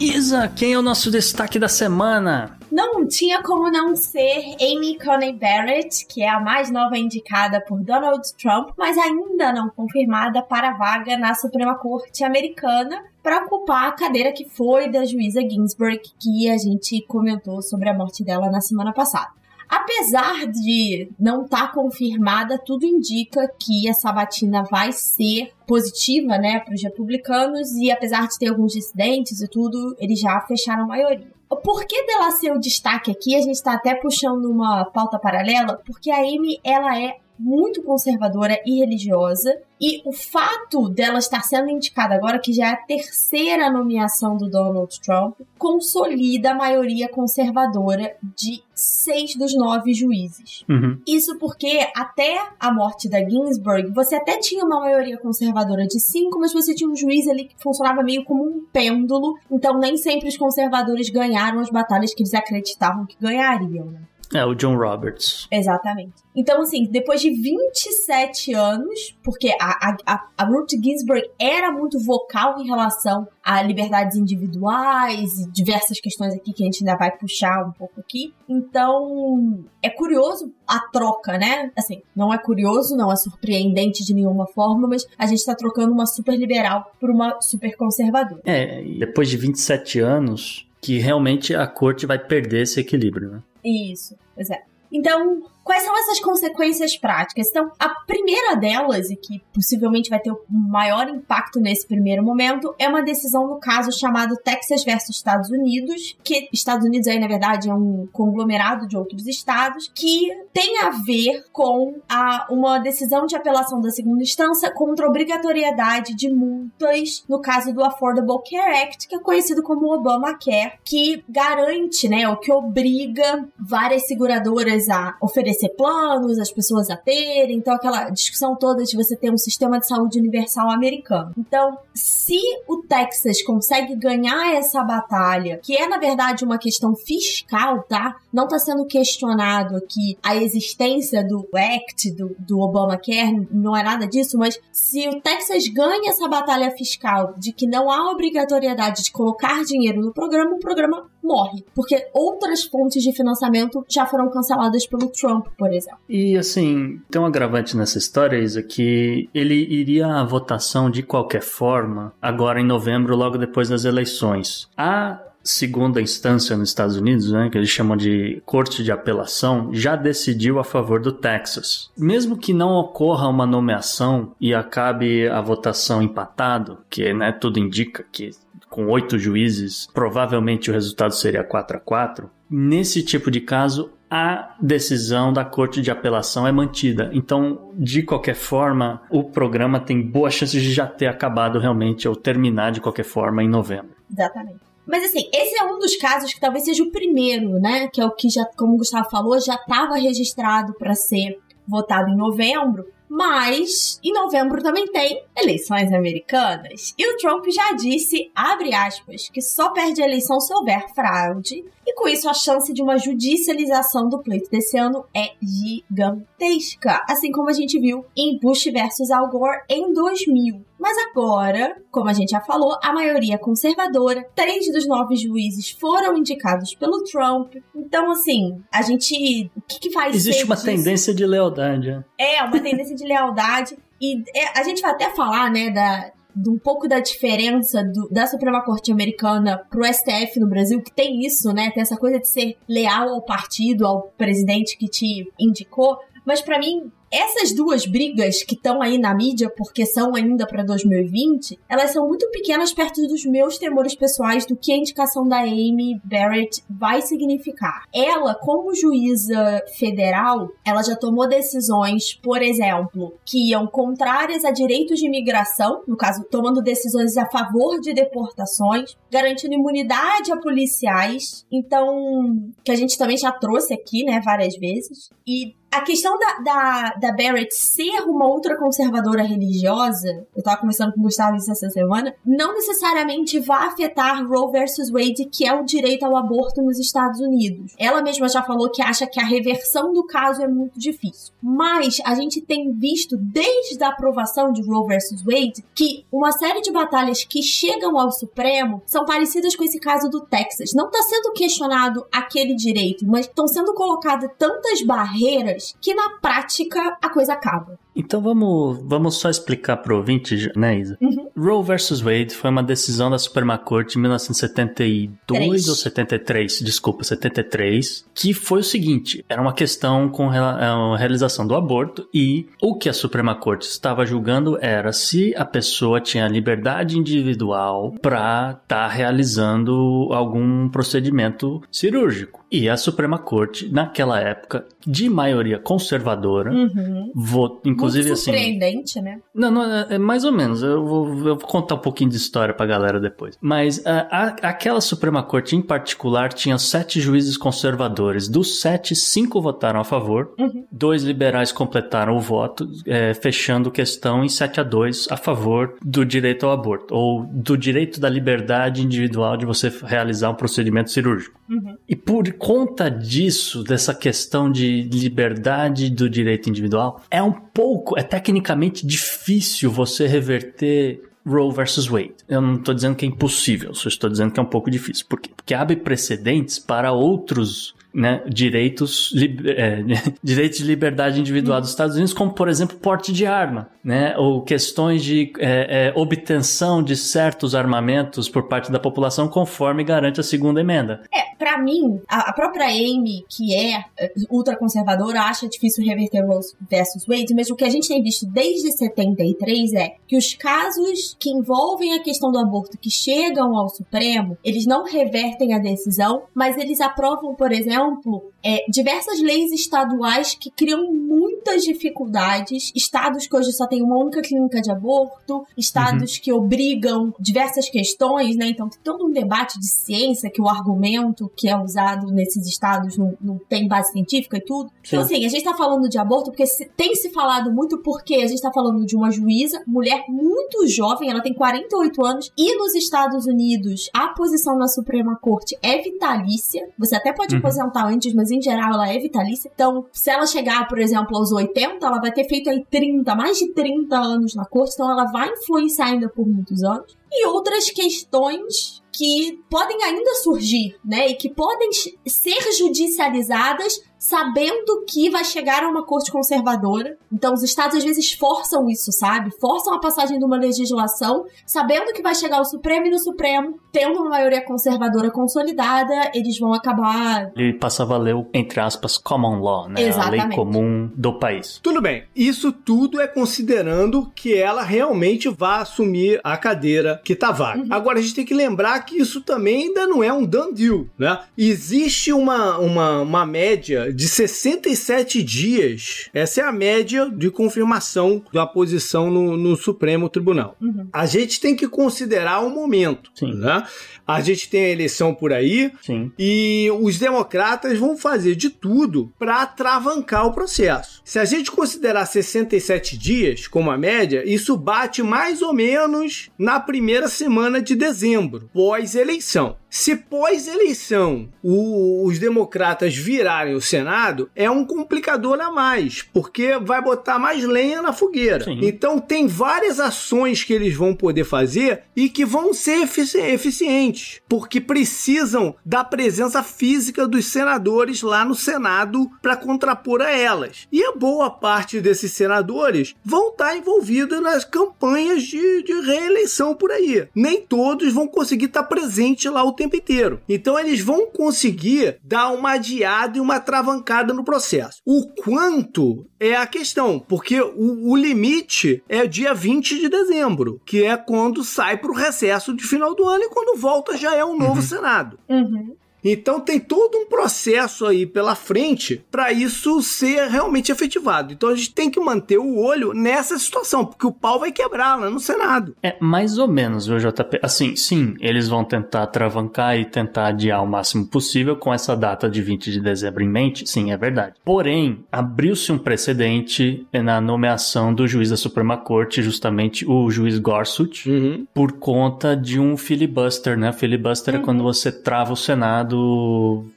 Isa, quem é o nosso destaque da semana? Não tinha como não ser Amy Coney Barrett, que é a mais nova indicada por Donald Trump, mas ainda não confirmada para a vaga na Suprema Corte Americana para ocupar a cadeira que foi da juíza Ginsburg, que a gente comentou sobre a morte dela na semana passada. Apesar de não estar tá confirmada, tudo indica que a sabatina vai ser positiva, né, para os republicanos e apesar de ter alguns dissidentes e tudo, eles já fecharam a maioria. O porquê dela ser o destaque aqui, a gente está até puxando uma pauta paralela, porque a Amy, ela é muito conservadora e religiosa. E o fato dela estar sendo indicada agora, que já é a terceira nomeação do Donald Trump, consolida a maioria conservadora de seis dos nove juízes. Uhum. Isso porque até a morte da Ginsburg, você até tinha uma maioria conservadora de cinco, mas você tinha um juiz ali que funcionava meio como um pêndulo. Então nem sempre os conservadores ganharam as batalhas que eles acreditavam que ganhariam. Né? É, o John Roberts. Exatamente. Então, assim, depois de 27 anos, porque a, a, a Ruth Ginsburg era muito vocal em relação a liberdades individuais e diversas questões aqui que a gente ainda vai puxar um pouco aqui. Então, é curioso a troca, né? Assim, não é curioso, não é surpreendente de nenhuma forma, mas a gente tá trocando uma super liberal por uma super conservadora. É, depois de 27 anos, que realmente a corte vai perder esse equilíbrio, né? Isso, pois é. Então, Quais são essas consequências práticas? Então, a primeira delas, e que possivelmente vai ter o maior impacto nesse primeiro momento, é uma decisão no caso chamado Texas versus Estados Unidos, que Estados Unidos aí, na verdade, é um conglomerado de outros estados, que tem a ver com a, uma decisão de apelação da segunda instância contra a obrigatoriedade de multas no caso do Affordable Care Act, que é conhecido como Obamacare, que garante, né, o que obriga várias seguradoras a oferecer planos, as pessoas a terem, então aquela discussão toda de você ter um sistema de saúde universal americano. Então, se o Texas consegue ganhar essa batalha, que é na verdade uma questão fiscal, tá? Não está sendo questionado aqui a existência do Act, do, do Obamacare, não é nada disso, mas se o Texas ganha essa batalha fiscal de que não há obrigatoriedade de colocar dinheiro no programa, o programa morre. Porque outras fontes de financiamento já foram canceladas pelo Trump, por exemplo. E assim, tem um agravante nessa história, Isa, que ele iria à votação de qualquer forma, agora em novembro, logo depois das eleições. A segunda instância nos Estados Unidos, né, que eles chamam de corte de apelação, já decidiu a favor do Texas. Mesmo que não ocorra uma nomeação e acabe a votação empatado, que né, tudo indica que com oito juízes, provavelmente o resultado seria 4 a 4 Nesse tipo de caso, a decisão da Corte de Apelação é mantida. Então, de qualquer forma, o programa tem boas chances de já ter acabado realmente ou terminar de qualquer forma em novembro. Exatamente. Mas assim, esse é um dos casos que talvez seja o primeiro, né? Que é o que já, como o Gustavo falou, já estava registrado para ser votado em novembro. Mas em novembro também tem eleições americanas. E o Trump já disse, abre aspas, que só perde a eleição se houver fraude. E com isso a chance de uma judicialização do pleito desse ano é gigantesca. Assim como a gente viu em Bush versus Al Gore em 2000. Mas agora, como a gente já falou, a maioria é conservadora. Três dos nove juízes foram indicados pelo Trump. Então, assim, a gente. O que, que vai Existe uma disso? tendência de lealdade. Né? É, uma tendência de lealdade. E é, a gente vai até falar, né, da, de um pouco da diferença do, da Suprema Corte Americana pro STF no Brasil, que tem isso, né? Tem essa coisa de ser leal ao partido, ao presidente que te indicou. Mas para mim, essas duas brigas que estão aí na mídia, porque são ainda para 2020, elas são muito pequenas perto dos meus temores pessoais do que a indicação da Amy Barrett vai significar. Ela, como juíza federal, ela já tomou decisões, por exemplo, que iam contrárias a direitos de imigração, no caso, tomando decisões a favor de deportações, garantindo imunidade a policiais, então, que a gente também já trouxe aqui, né, várias vezes, e a questão da, da, da Barrett ser uma ultraconservadora religiosa, eu tava conversando com o Gustavo isso essa semana, não necessariamente vai afetar Roe versus Wade, que é o direito ao aborto nos Estados Unidos. Ela mesma já falou que acha que a reversão do caso é muito difícil. Mas a gente tem visto desde a aprovação de Roe versus Wade que uma série de batalhas que chegam ao Supremo são parecidas com esse caso do Texas. Não está sendo questionado aquele direito, mas estão sendo colocadas tantas barreiras que na prática a coisa acaba. Então vamos, vamos só explicar pro ouvinte, né, Isa? Uhum. Roe versus Wade foi uma decisão da Suprema Corte em 1972 Três. ou 73, desculpa, 73, que foi o seguinte, era uma questão com a realização do aborto e o que a Suprema Corte estava julgando era se a pessoa tinha liberdade individual para estar realizando algum procedimento cirúrgico. E a Suprema Corte, naquela época, de maioria conservadora, Uhum. votou, inclusive assim, surpreendente, né? não, não, é, é mais ou menos. Eu vou, eu vou contar um pouquinho de história pra galera depois. Mas ah, a- aquela Suprema Corte em particular tinha sete juízes conservadores. Dos sete, cinco votaram a favor. Uhum. Dois liberais completaram o voto, é, fechando questão em 7 a 2 a favor do direito ao aborto, ou do direito da liberdade individual de você realizar um procedimento cirúrgico. Uhum. E por conta disso, dessa questão de liberdade do direito individual, é um pouco, é tecnicamente difícil você reverter Roe versus Wade. Eu não estou dizendo que é impossível, só estou dizendo que é um pouco difícil. Por quê? Porque abre precedentes para outros né, direitos, lib- é, direitos de liberdade individual dos Estados Unidos, como por exemplo porte de arma, né, ou questões de é, é, obtenção de certos armamentos por parte da população, conforme garante a segunda emenda. É, pra mim, a, a própria Amy, que é eh, ultraconservadora, acha difícil reverter Roe versus Wade, mas o que a gente tem visto desde 73 é que os casos que envolvem a questão do aborto que chegam ao Supremo, eles não revertem a decisão, mas eles aprovam, por exemplo, amplo eh, diversas leis estaduais que criam muitas dificuldades, estados que hoje só tem uma única clínica de aborto, estados que obrigam diversas questões, né? Então tem todo um debate de ciência que o argumento que é usado nesses estados não, não tem base científica e tudo. Então, assim, a gente tá falando de aborto porque se- tem se falado muito porque a gente tá falando de uma juíza, mulher muito jovem, ela tem 48 anos, e nos Estados Unidos a posição na Suprema Corte é vitalícia. Você até pode Uhum. aposentar antes, mas em geral ela é vitalícia. Então, se ela chegar, por exemplo, aos 80, ela vai ter feito aí 30, mais de 30 anos na corte, então ela vai influenciar ainda por muitos anos. E outras questões que podem ainda surgir, né? E que podem ser judicializadas sabendo que vai chegar a uma corte conservadora. Então, os estados às vezes forçam isso, sabe? Forçam a passagem de uma legislação, sabendo que vai chegar ao Supremo e no Supremo, tendo uma maioria conservadora consolidada, eles vão acabar. Ele passa a valer o, entre aspas, common law, né? A lei Exatamente. comum do país. Tudo bem, isso tudo é considerando que ela realmente vai assumir a cadeira que tá vaga. Agora a gente tem que lembrar que isso também ainda não é um done deal, né? Existe uma, uma, uma média de 67 dias, essa é a média de confirmação da posição no, no Supremo Tribunal. Uhum. A gente tem que considerar o momento, Sim. né? A gente tem a eleição por aí, Sim. e os democratas vão fazer de tudo para atravancar o processo. Se a gente considerar 67 dias como a média, isso bate mais ou menos na primeira semana de dezembro, pós-eleição. Se pós-eleição os democratas virarem o Senado, é um complicador a mais, porque vai botar mais lenha na fogueira. Sim. Então tem várias ações que eles vão poder fazer e que vão ser efici- eficientes, porque precisam da presença física dos senadores lá no Senado para contrapor a elas. E a boa parte desses senadores vão estar envolvidos nas campanhas de, de reeleição por aí. Nem todos vão conseguir estar presente lá o tempo inteiro. Então eles vão conseguir dar uma adiada e uma travancada no processo. O quanto é a questão, porque o, o limite é dia 20 de dezembro, que é quando sai para o recesso de final do ano e quando volta já é um novo Senado. Uhum. Então tem todo um processo aí pela frente para isso ser realmente efetivado. Então a gente tem que manter o olho nessa situação, porque o pau vai quebrar lá no Senado. É, mais ou menos, viu, JP? Assim, sim, eles vão tentar travancar e tentar adiar o máximo possível com essa data de 20 de dezembro em mente, sim, é verdade. Porém, abriu-se um precedente na nomeação do juiz da Suprema Corte, justamente o juiz Gorsuch, uhum. por conta de um filibuster, né? Filibuster uhum. é quando você trava o Senado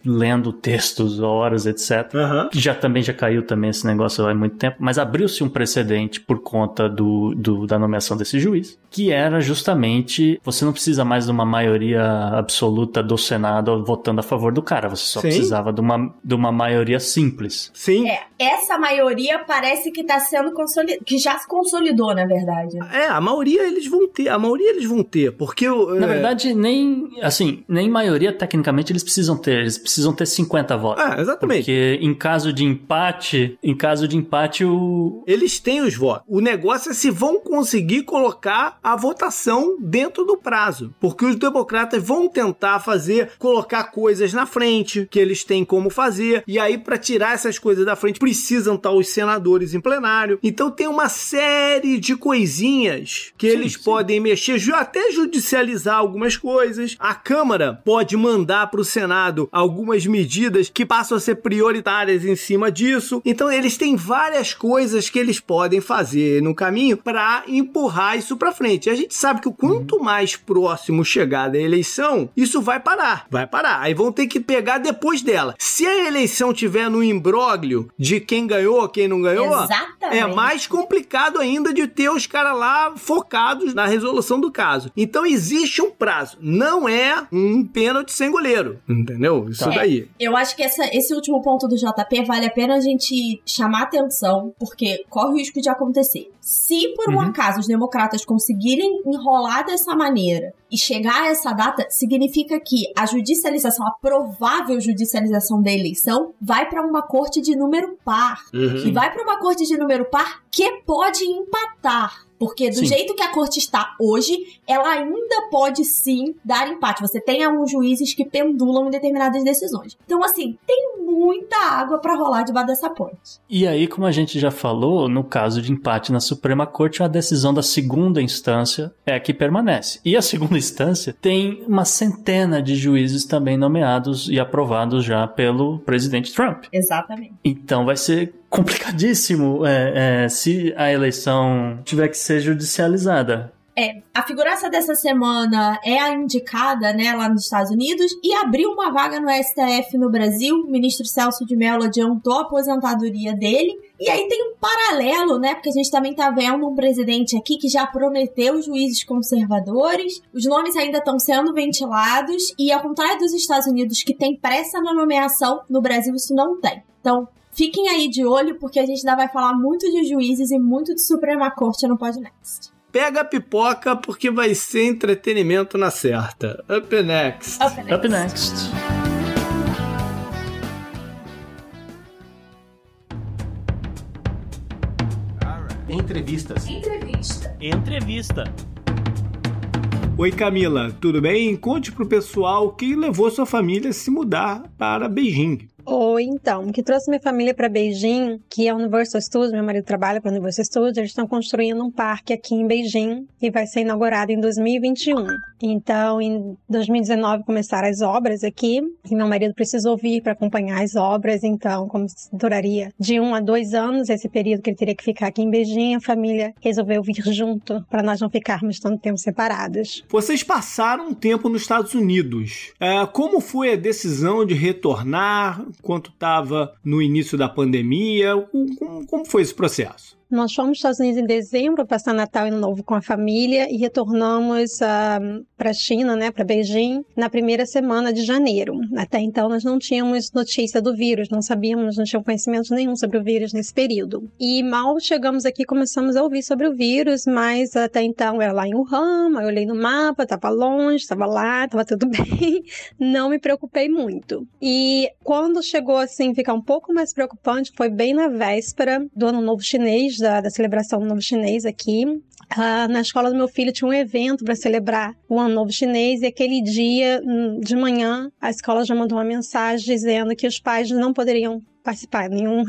lendo textos, horas, etc. Uhum. Que já também já caiu também esse negócio há muito tempo, mas abriu-se um precedente por conta do, do, da nomeação desse juiz, que era justamente você não precisa mais de uma maioria absoluta do Senado votando a favor do cara, você só Sim. precisava de uma, de uma maioria simples. Sim. É, essa maioria parece que tá sendo consolidada, que já se consolidou, na verdade. É, a maioria eles vão ter, a maioria eles vão ter, porque... Na é... verdade, nem, assim, nem maioria, tecnicamente, eles precisam ter, eles precisam ter 50 votos. É, exatamente. Porque em caso de empate, em caso de empate, o... Eles têm os votos. O negócio é se vão conseguir colocar a votação dentro do prazo, porque os democratas vão tentar fazer, colocar coisas na frente, que eles têm como fazer, e aí para tirar essas coisas da frente precisam estar os senadores em plenário. Então tem uma série de coisinhas que sim, eles sim. podem mexer, até judicializar algumas coisas. A Câmara pode mandar para o Senado algumas medidas que passam a ser prioritárias em cima disso. Então eles têm várias coisas que eles podem fazer no caminho para empurrar isso para frente. A gente sabe que o quanto uhum. mais próximo chegar da eleição, isso vai parar, vai parar. Aí vão ter que pegar depois dela. Se a eleição tiver no imbróglio de quem ganhou, quem não ganhou, Exatamente. é mais complicado ainda de ter os caras lá focados na resolução do caso. Então existe um prazo. Não é um pênalti sem goleiro, entendeu? Isso tá. daí. Eu acho que essa, esse último ponto do JP vale a pena a gente chamar atenção, porque corre o risco de acontecer. Se por um uhum. acaso os democratas conseguirem enrolar dessa maneira e chegar a essa data, significa que a judicialização, a provável judicialização da eleição, vai para uma corte de número par. Uhum. E vai para uma corte de número par que pode empatar. Porque do sim. jeito que a corte está hoje, ela ainda pode sim dar empate. Você tem alguns juízes que pendulam em determinadas decisões. Então, assim, tem muita água para rolar debaixo dessa ponte. E aí, como a gente já falou, no caso de empate na Suprema Corte, a decisão da segunda instância é a que permanece. E a segunda instância tem uma centena de juízes também nomeados e aprovados já pelo presidente Trump. Exatamente. Então vai ser complicadíssimo é, é, se a eleição tiver que ser judicializada. É, a figuraça dessa semana é a indicada, né, lá nos Estados Unidos e abriu uma vaga no STF no Brasil. O ministro Celso de Mello adiantou a aposentadoria dele. E aí tem um paralelo, né, porque a gente também tá vendo um presidente aqui que já prometeu juízes conservadores. Os nomes ainda estão sendo ventilados e ao contrário dos Estados Unidos que tem pressa na nomeação, no Brasil isso não tem. Então, Fiquem aí de olho, porque a gente ainda vai falar muito de juízes e muito de Suprema Corte no Podnext. Pega a pipoca, porque vai ser entretenimento na certa. Up next. Up next. Up next. Entrevistas. Entrevista. Entrevista. Oi Camila, tudo bem? Conte pro pessoal o que levou sua família a se mudar para Beijing. Oi, então, que trouxe minha família para Beijing, que é Universal Studios, meu marido trabalha para Universal Studios, eles estão construindo um parque aqui em Beijing e vai ser inaugurado em 2021. Então, em 2019 começaram as obras aqui e meu marido precisou vir para acompanhar as obras, então, como duraria de um a dois anos esse período que ele teria que ficar aqui em Beijing, a família resolveu vir junto para nós não ficarmos tanto tempo separados. Vocês passaram um tempo nos Estados Unidos. É, como foi a decisão de retornar? Quanto estava no início da pandemia? Como, como foi esse processo? Nós fomos aos Estados Unidos em dezembro, passar Natal e Ano Novo com a família e retornamos uh, ah, para a China, né, para Beijing, na primeira semana de janeiro. Até então nós não tínhamos notícia do vírus, não sabíamos, não tínhamos conhecimento nenhum sobre o vírus nesse período. E mal chegamos aqui, começamos a ouvir sobre o vírus, mas até então era lá em Wuhan, eu olhei no mapa, estava longe, estava lá, estava tudo bem, não me preocupei muito. E quando chegou assim, ficar um pouco mais preocupante, foi bem na véspera véspera do Ano Novo Chinês, da, da celebração do Novo Chinês aqui. Uh, na escola do meu filho tinha um evento para celebrar o Ano Novo Chinês e aquele dia hum, de manhã a escola já mandou uma mensagem dizendo que os pais não poderiam participar. Nenhum, uh,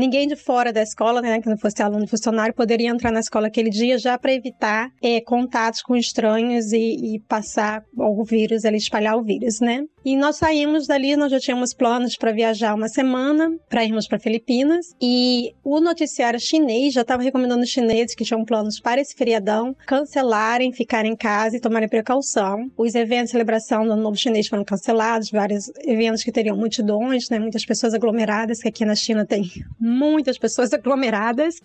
ninguém de fora da escola, né, que não fosse aluno funcionário, poderia entrar na escola aquele dia já para evitar é, contatos com estranhos e, e, passar o vírus, ali, espalhar o vírus, né? E nós saímos dali, nós já tínhamos planos para viajar uma semana, para irmos para Filipinas. E o noticiário chinês já estava recomendando os chineses que tinham planos para esse feriadão cancelarem, ficarem em casa e tomarem precaução. Os eventos de celebração do Novo Chinês foram cancelados, vários eventos que teriam multidões, né, muitas pessoas aglomeradas, que aqui na China tem muitas pessoas aglomeradas.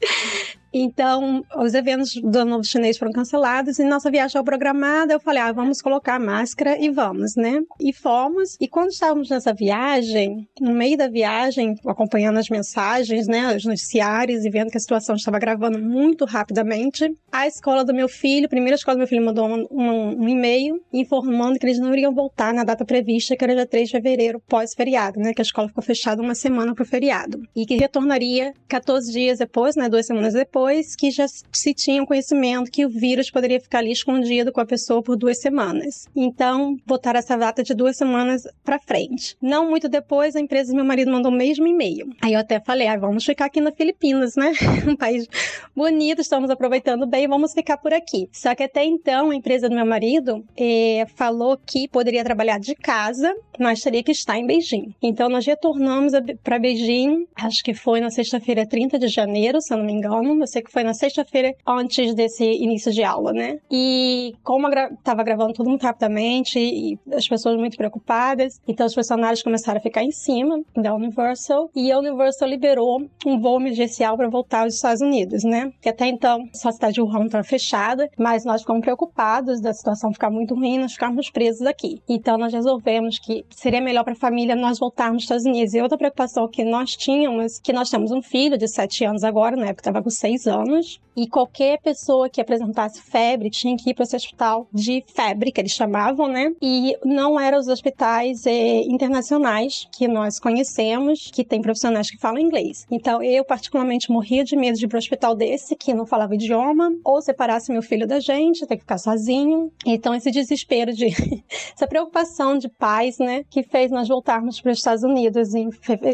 Então, os eventos do Novo Chinês foram cancelados e nossa viagem foi programada. Eu falei, ah, vamos colocar máscara e vamos, né? E fomos. E quando estávamos nessa viagem, no meio da viagem, acompanhando as mensagens, né, os noticiários e vendo que a situação estava gravando muito rapidamente, a escola do meu filho, a primeira escola do meu filho mandou um, um, um e-mail informando que eles não iriam voltar na data prevista, que era dia 3 de fevereiro, pós-feriado, né? Que a escola ficou fechada uma semana para o feriado. E que retornaria 14 dias depois, né? Duas semanas depois depois que já se tinha conhecimento que o vírus poderia ficar ali escondido com a pessoa por duas semanas. Então, botaram essa data de duas semanas para frente. Não muito depois, a empresa do meu marido mandou o mesmo e-mail. Aí eu até falei, ah, vamos ficar aqui na Filipinas, né? um país bonito, estamos aproveitando bem, vamos ficar por aqui. Só que até então, a empresa do meu marido eh, falou que poderia trabalhar de casa, mas teria que estar em Beijing. Então, nós retornamos para Beijing, acho que foi na sexta-feira 30 de janeiro, se eu não me engano, que foi na sexta-feira antes desse início de aula, né? E como estava gra gravando tudo muito rapidamente e as pessoas muito preocupadas, então os funcionários começaram a ficar em cima da Universal e a Universal liberou um voo emergencial para voltar aos Estados Unidos, né? Que até então só a cidade de Wuhan estava fechada, mas nós ficamos preocupados da situação ficar muito ruim, nós ficarmos presos aqui. Então nós resolvemos que seria melhor para a família nós voltarmos aos Estados Unidos. E outra preocupação que nós tínhamos, que nós temos um filho de 7 anos agora, na época estava com 6 anos e qualquer pessoa que apresentasse febre tinha que ir para esse hospital de febre, que eles chamavam, né? E não eram os hospitais é, internacionais que nós conhecemos, que tem profissionais que falam inglês. Então, eu particularmente morria de medo de ir para um hospital desse, que não falava idioma, ou separasse meu filho da gente, ter que ficar sozinho. Então, esse desespero de... essa preocupação de pais, né? Que fez nós voltarmos para os Estados Unidos em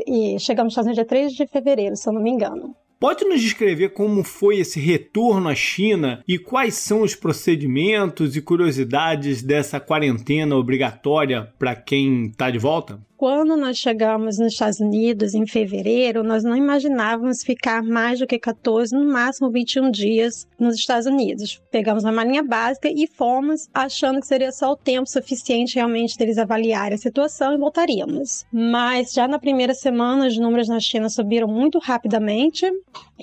e chegamos nos Estados Unidos dia 3 de fevereiro, se eu não me engano. Pode nos descrever como foi esse retorno à China e quais são os procedimentos e curiosidades dessa quarentena obrigatória para quem está de volta? Quando nós chegamos nos Estados Unidos em fevereiro, nós não imaginávamos ficar mais do que 14, no máximo 21 dias nos Estados Unidos. Pegamos a malinha básica e fomos, achando que seria só o tempo suficiente realmente deles avaliarem a situação e voltaríamos. Mas já na primeira semana, os números na China subiram muito rapidamente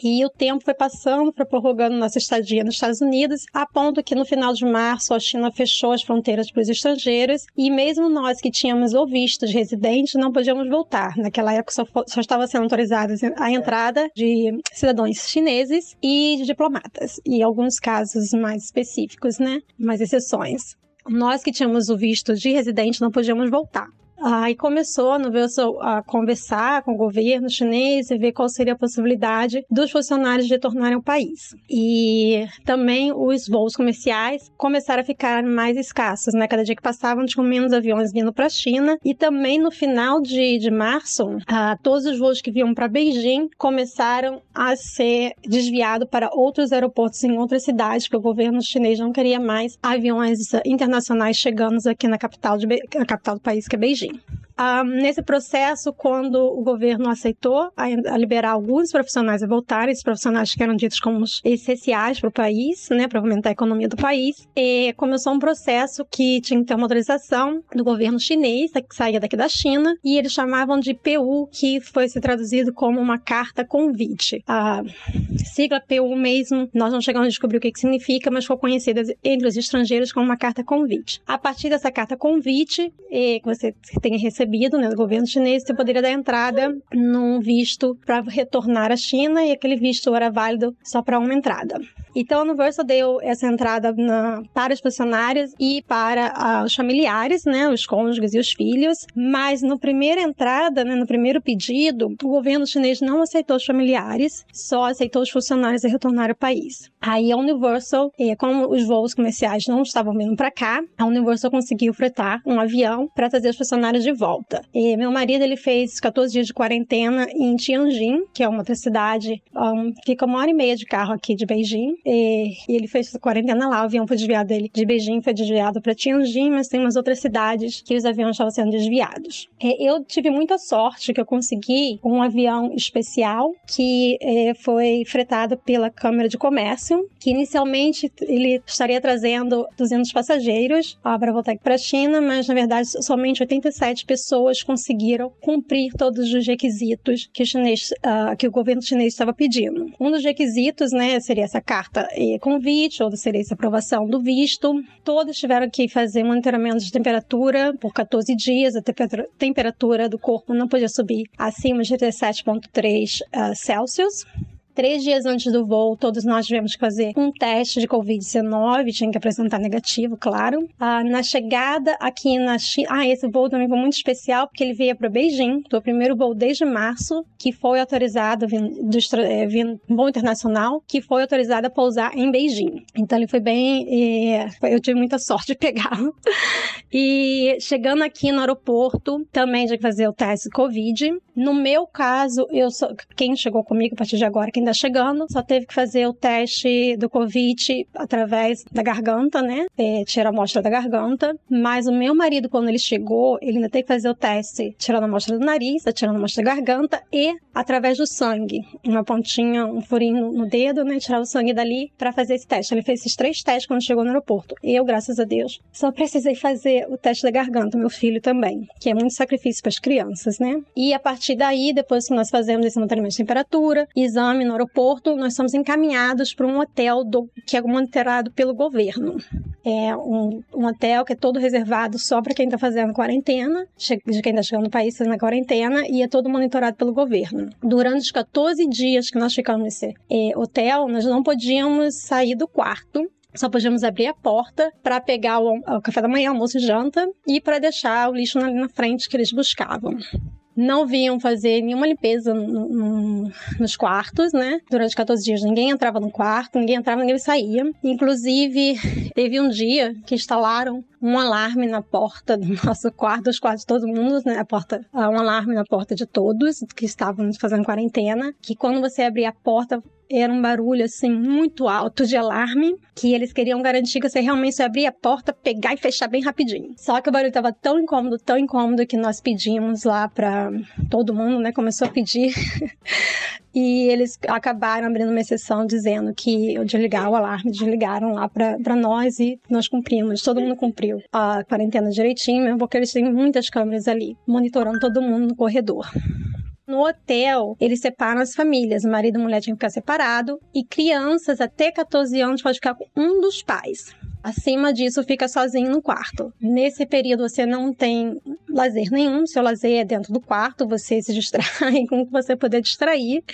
e o tempo foi passando, foi prorrogando nossa estadia nos Estados Unidos, a ponto que no final de março a China fechou as fronteiras para os estrangeiros e mesmo nós que tínhamos o visto de não podíamos voltar. Naquela época só, só estava sendo autorizada a entrada de cidadãos chineses e de diplomatas, e alguns casos mais específicos, né? Mais exceções. Nós que tínhamos o visto de residente não podíamos voltar. Aí começou a a conversar com o governo chinês e ver qual seria a possibilidade dos funcionários retornarem ao país. E também os voos comerciais começaram a ficar mais escassos, né? Cada dia que passavam tinham menos aviões vindo para a China. E também no final de, de março, uh, todos os voos que vinham para Beijing começaram a ser desviados para outros aeroportos em outras cidades, porque o governo chinês não queria mais aviões internacionais chegando aqui na capital, de, capital do país, que é Beijing. watching. Ah, nesse processo, quando o governo aceitou a, a, liberar alguns profissionais a voltarem, esses profissionais que eram ditos como essenciais para o país, né, para aumentar a economia do país, começou um processo que tinha que ter uma autorização do governo chinês, que saía daqui da China, e eles chamavam de PU, que foi se traduzido como uma carta convite. A sigla PU mesmo, nós não chegamos a descobrir o que, que significa, mas foi conhecida entre os estrangeiros como uma carta convite. A partir dessa carta convite, que você tenha recebido né, do governo chinês, você poderia dar entrada num visto para retornar à China e aquele visto era válido só para uma entrada. Então a Universal deu essa entrada na, para os funcionários e para uh, os familiares, né, os cônjuges e os filhos, mas no primeira entrada, né, no primeiro pedido, o governo chinês não aceitou os familiares, só aceitou os funcionários a retornar ao país. Aí a Universal, eh, como os voos comerciais não estavam vindo para cá, a Universal conseguiu fretar um avião para trazer os funcionários de volta. E meu marido ele fez 14 dias de quarentena em Tianjin, que é uma outra cidade, um, fica uma hora e meia de carro aqui de Beijing. E, e ele fez quarentena lá, o avião foi desviado dele de Beijing, foi desviado para Tianjin, mas tem umas outras cidades que os aviões estavam sendo desviados. Eu tive muita sorte que eu consegui um avião especial que eh, foi fretado pela Câmara de Comércio, que inicialmente ele estaria trazendo 200 passageiros ah, para voltar para a China, mas na verdade somente 87 pessoas conseguiram cumprir todos os requisitos que o, chinês, uh, que o governo chinês estava pedindo. Um dos requisitos né, seria essa carta e convite, outro seria essa aprovação do visto. Todos tiveram que fazer monitoramento de temperatura por 14 dias, a temperatura do corpo não podia subir acima de 17,3 uh, Celsius. Três dias antes do voo, todos nós tivemos que fazer um teste de Covid-19, tinha que apresentar negativo, claro. Ah, na chegada aqui na China. Ah, esse voo também foi muito especial, porque ele veio para Beijing, foi o primeiro voo desde março, que foi autorizado, vindo, é, voo internacional, que foi autorizado a pousar em Beijing. Então ele foi bem. Eu tive muita sorte de pegá-lo. E chegando aqui no aeroporto, também tinha que fazer o teste Covid. No meu caso, eu sou, quem chegou comigo a partir de agora, quem ainda chegando, só teve que fazer o teste do Covid através da garganta, né? É, tirar a amostra da garganta. Mas o meu marido, quando ele chegou, ele ainda tem que fazer o teste tirando a amostra do nariz, tirando a amostra da garganta e através do sangue. Uma pontinha, um furinho no dedo, né? Tirar o sangue dali para fazer esse teste. Ele fez esses três testes quando chegou no aeroporto. Eu, graças a Deus, só precisei fazer o teste da garganta, meu filho também, que é muito sacrifício para as crianças, né? E a partir daí, depois que nós fazemos esse monitoramento de temperatura, exame no aeroporto, nós somos encaminhados para um hotel do, que é monitorado pelo governo. É um, um hotel que é todo reservado só para quem está fazendo quarentena, de quem está chegando no país fazendo quarentena, e é todo monitorado pelo governo. Durante os 14 dias que nós ficamos nesse é, hotel, nós não podíamos sair do quarto só podíamos abrir a porta para pegar o, o, café da manhã, almoço e janta e para deixar o lixo ali na frente que eles buscavam não vinham fazer nenhuma limpeza no, no, nos quartos, né? Durante 14 dias ninguém entrava no quarto, ninguém entrava, ninguém saía. Inclusive, teve um dia que instalaram um alarme na porta do nosso quarto, dos quartos de todo mundo, né? A porta, um alarme na porta de todos que estavam fazendo quarentena, que quando você abria a porta, era um barulho assim muito alto de alarme que eles queriam garantir que você realmente abria a porta, pegar e fechar bem rapidinho. Só que o barulho estava tão incômodo, tão incômodo que nós pedimos lá para todo mundo, né, começou a pedir. e eles acabaram abrindo uma exceção dizendo que eu desligar o alarme, desligaram lá para nós e nós cumprimos, todo mundo cumpriu a quarentena direitinho, mesmo porque eles têm muitas câmeras ali monitorando todo mundo no corredor. No hotel, eles separam as famílias. O marido e a mulher tinham que ficar separado. E crianças até 14 anos pode ficar com um dos pais. Acima disso, fica sozinho no quarto. Nesse período, você não tem lazer nenhum. Seu lazer é dentro do quarto. Você se distrai com o que você puder distrair.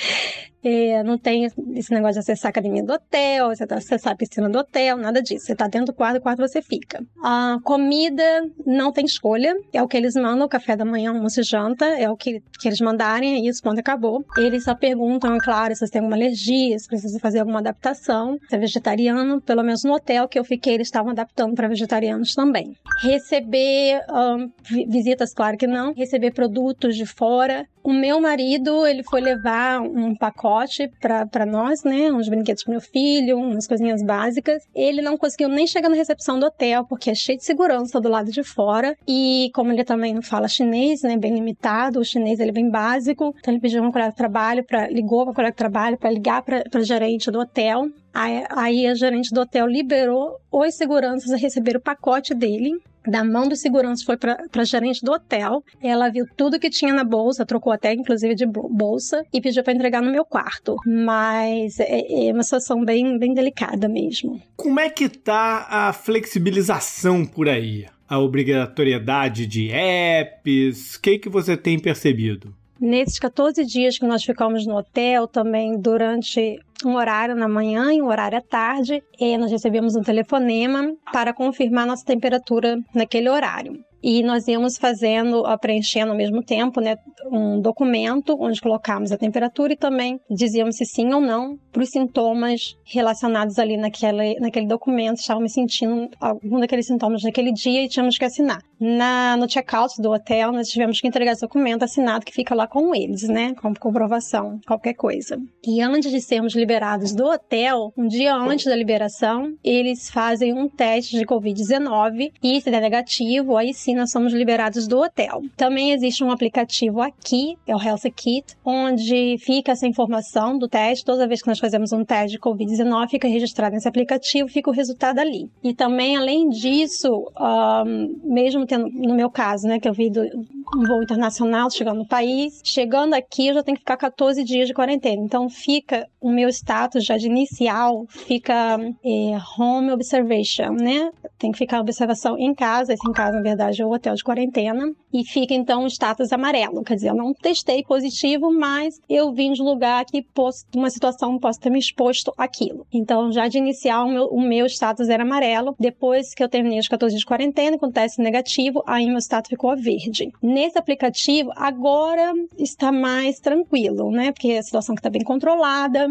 É, não tem esse negócio de acessar a academia do hotel, tá acessar a piscina do hotel, nada disso. Você tá dentro do quarto, o quarto você fica. A comida não tem escolha, é o que eles mandam, café da manhã, almoço e janta, é o que, que eles mandarem, é isso, quando acabou. Eles só perguntam, é claro, se você tem alguma alergia, se precisa fazer alguma adaptação, se é vegetariano, pelo menos no hotel que eu fiquei, eles estavam adaptando para vegetarianos também. Receber um, visitas, claro que não, receber produtos de fora. O meu marido, ele foi levar um pacote para nós, né? Uns brinquedos pro meu filho, umas coisinhas básicas. Ele não conseguiu nem chegar na recepção do hotel, porque é cheio de segurança do lado de fora. E como ele também não fala chinês, né? Bem limitado, o chinês ele é bem básico. Então ele pediu uma colega de trabalho, para ligou para a colega de trabalho para ligar para gerente do hotel. Aí, aí a gerente do hotel liberou os seguranças a receber o pacote dele da mão do segurança foi para a gerente do hotel. Ela viu tudo que tinha na bolsa, trocou até inclusive de bolsa e pediu para entregar no meu quarto. Mas é, é, uma situação bem, bem delicada mesmo. Como é que tá a flexibilização por aí? A obrigatoriedade de apps? O que, que você tem percebido? Nesses 14 dias que nós ficamos no hotel, também durante um horário na manhã e um horário à tarde, e nós recebemos um telefonema para confirmar nossa temperatura naquele horário e nós íamos fazendo, preenchendo ao mesmo tempo, né, um documento onde colocávamos a temperatura e também dizíamos se sim ou não para os sintomas relacionados ali naquele, naquele documento, estávamos sentindo algum daqueles sintomas naquele dia e tínhamos que assinar. Na, no check-out do hotel, nós tivemos que entregar esse documento assinado que fica lá com eles, né, como comprovação, qualquer coisa. E antes de sermos liberados do hotel, um dia antes da liberação, eles fazem um teste de Covid-19 e se der negativo, aí sim nós somos liberados do hotel. Também existe um aplicativo aqui, é o Health Kit, onde fica essa informação do teste. Toda vez que nós fazemos um teste de Covid-19, fica registrado nesse aplicativo, fica o resultado ali. E também, além disso, um, mesmo tendo, no meu caso, né, que eu vi do, um voo internacional chegando no país, chegando aqui eu já tenho que ficar 14 dias de quarentena. Então fica o meu status já de inicial, fica é, home observation, né? Tem que ficar observação em casa, esse em casa, na verdade, o hotel de quarentena, e fica então o status amarelo. Quer dizer, eu não testei positivo, mas eu vim de lugar que posso, uma situação posso ter me exposto àquilo. Então, já de inicial, o meu, o meu status era amarelo. Depois que eu terminei os 14 dias de quarentena, com teste negativo, aí meu status ficou verde. Nesse aplicativo, agora está mais tranquilo, né? Porque a situação que está bem controlada,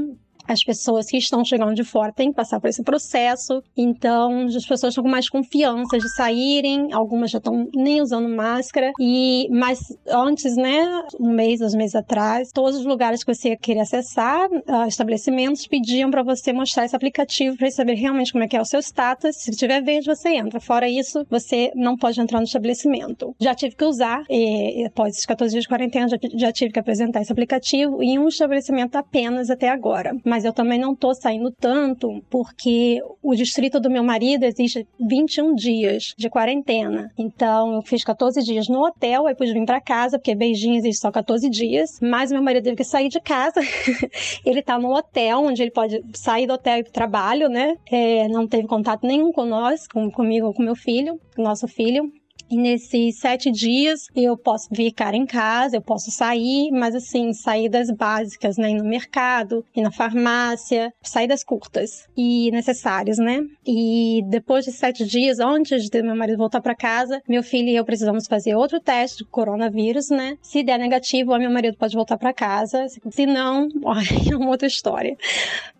as pessoas que estão chegando de fora têm que passar por esse processo, então as pessoas estão com mais confiança de saírem, algumas já estão nem usando máscara, e mas antes, né, um mês, dois meses atrás, todos os lugares que você queria acessar, uh, estabelecimentos, pediam para você mostrar esse aplicativo para saber realmente como é que é o seu status, se tiver verde você entra, fora isso, você não pode entrar no estabelecimento. Já tive que usar, e, após esses 14 dias de quarentena, já, já tive que apresentar esse aplicativo em um estabelecimento apenas até agora mas eu também não tô saindo tanto porque o distrito do meu marido exige 21 dias de quarentena. Então eu fiz 14 dias no hotel, aí pude vir para casa, porque Beijing existe só 14 dias, mas meu marido teve que sair de casa. ele tá no hotel, onde ele pode sair do hotel e ir pro trabalho, né? É, não teve contato nenhum com nós, com, comigo ou com meu filho, nosso filho. E nesses sete dias eu posso ficar em casa, eu posso sair, mas assim, saídas básicas, né? Ir no mercado, ir na farmácia, saídas curtas e necessárias, né? E depois de sete dias, antes de meu marido voltar para casa, meu filho e eu precisamos fazer outro teste de coronavírus, né? Se der negativo, meu marido pode voltar para casa. Se não, é uma outra história.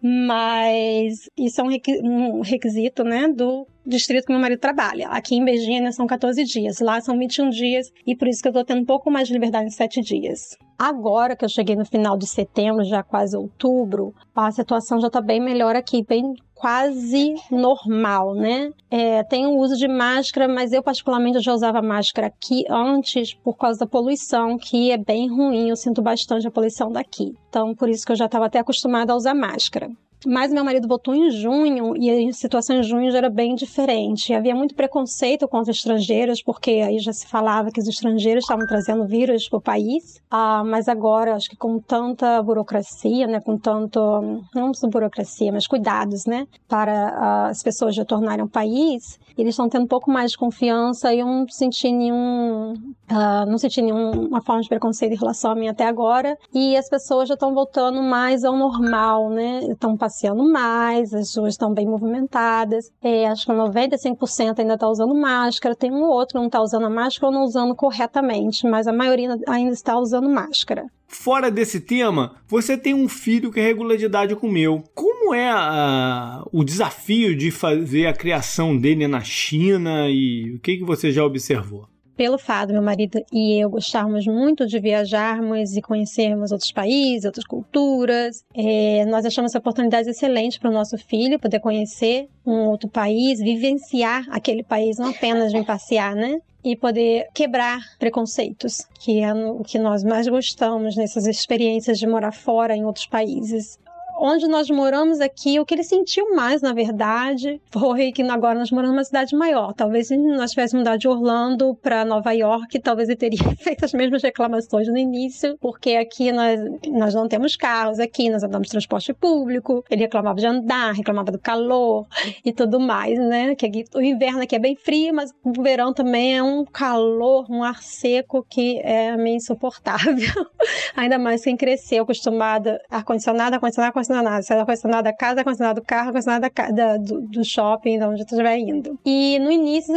Mas isso é um requisito, né? Do distrito que meu marido trabalha. Aqui em Beijing são 14 dias, lá são 21 dias, e por isso que eu tô tendo um pouco mais de liberdade em 7 dias. Agora que eu cheguei no final de setembro, já quase outubro, a situação já tá bem melhor aqui, bem quase normal, né? É, tem o uso de máscara, mas eu particularmente já usava máscara aqui antes por causa da poluição, que é bem ruim, eu sinto bastante a poluição daqui. Então, por isso que eu já estava até acostumada a usar máscara. Mas meu marido votou em junho e a situação em junho já era bem diferente. Havia muito preconceito contra estrangeiros, porque aí já se falava que os estrangeiros estavam trazendo vírus para o país. Ah, mas agora, acho que com tanta burocracia, né, com tanto, não só burocracia, mas cuidados, né, para ah, as pessoas retornarem ao país, eles estão tendo um pouco mais de confiança e eu não senti nenhum, uh, não senti nenhuma forma de preconceito em relação a mim até agora. E as pessoas já estão voltando mais ao normal, né? Estão passeando mais, as ruas estão bem movimentadas. É, acho que 95% ainda está usando máscara. Tem um outro que não está usando a máscara ou não usando corretamente, mas a maioria ainda está usando máscara. Fora desse tema, você tem um filho que é regular de idade com o meu. Como é a, o desafio de fazer a criação dele na China e o que, que você já observou? pelo fato meu marido e eu gostarmos muito de viajarmos e conhecermos outros países, outras culturas, é, nós achamos essa oportunidade excelente para o nosso filho poder conhecer um outro país, vivenciar aquele país, não apenas vir passear, né? e poder quebrar preconceitos, que é o que nós mais gostamos nessas experiências de morar fora em outros países onde nós moramos aqui, o que ele sentiu mais, na verdade, foi que agora nós moramos numa cidade maior. Talvez se nós tivéssemos mudado de Orlando para Nova York, talvez ele teria feito as mesmas reclamações no início, porque aqui nós, nós não temos carros, aqui nós andamos de transporte público. Ele reclamava de andar, reclamava do calor e tudo mais, né? Que aqui, o inverno aqui é bem frio, mas o verão também é um calor, um ar seco que é meio insuportável. Ainda mais quem cresceu acostumada ar-condicionado, ar-condicionado, ar-condicionado ar-condicionado. Seja ar-condicionado da casa, ar-condicionado do carro, ar-condicionado do, do shopping, de onde você estiver indo. E no início,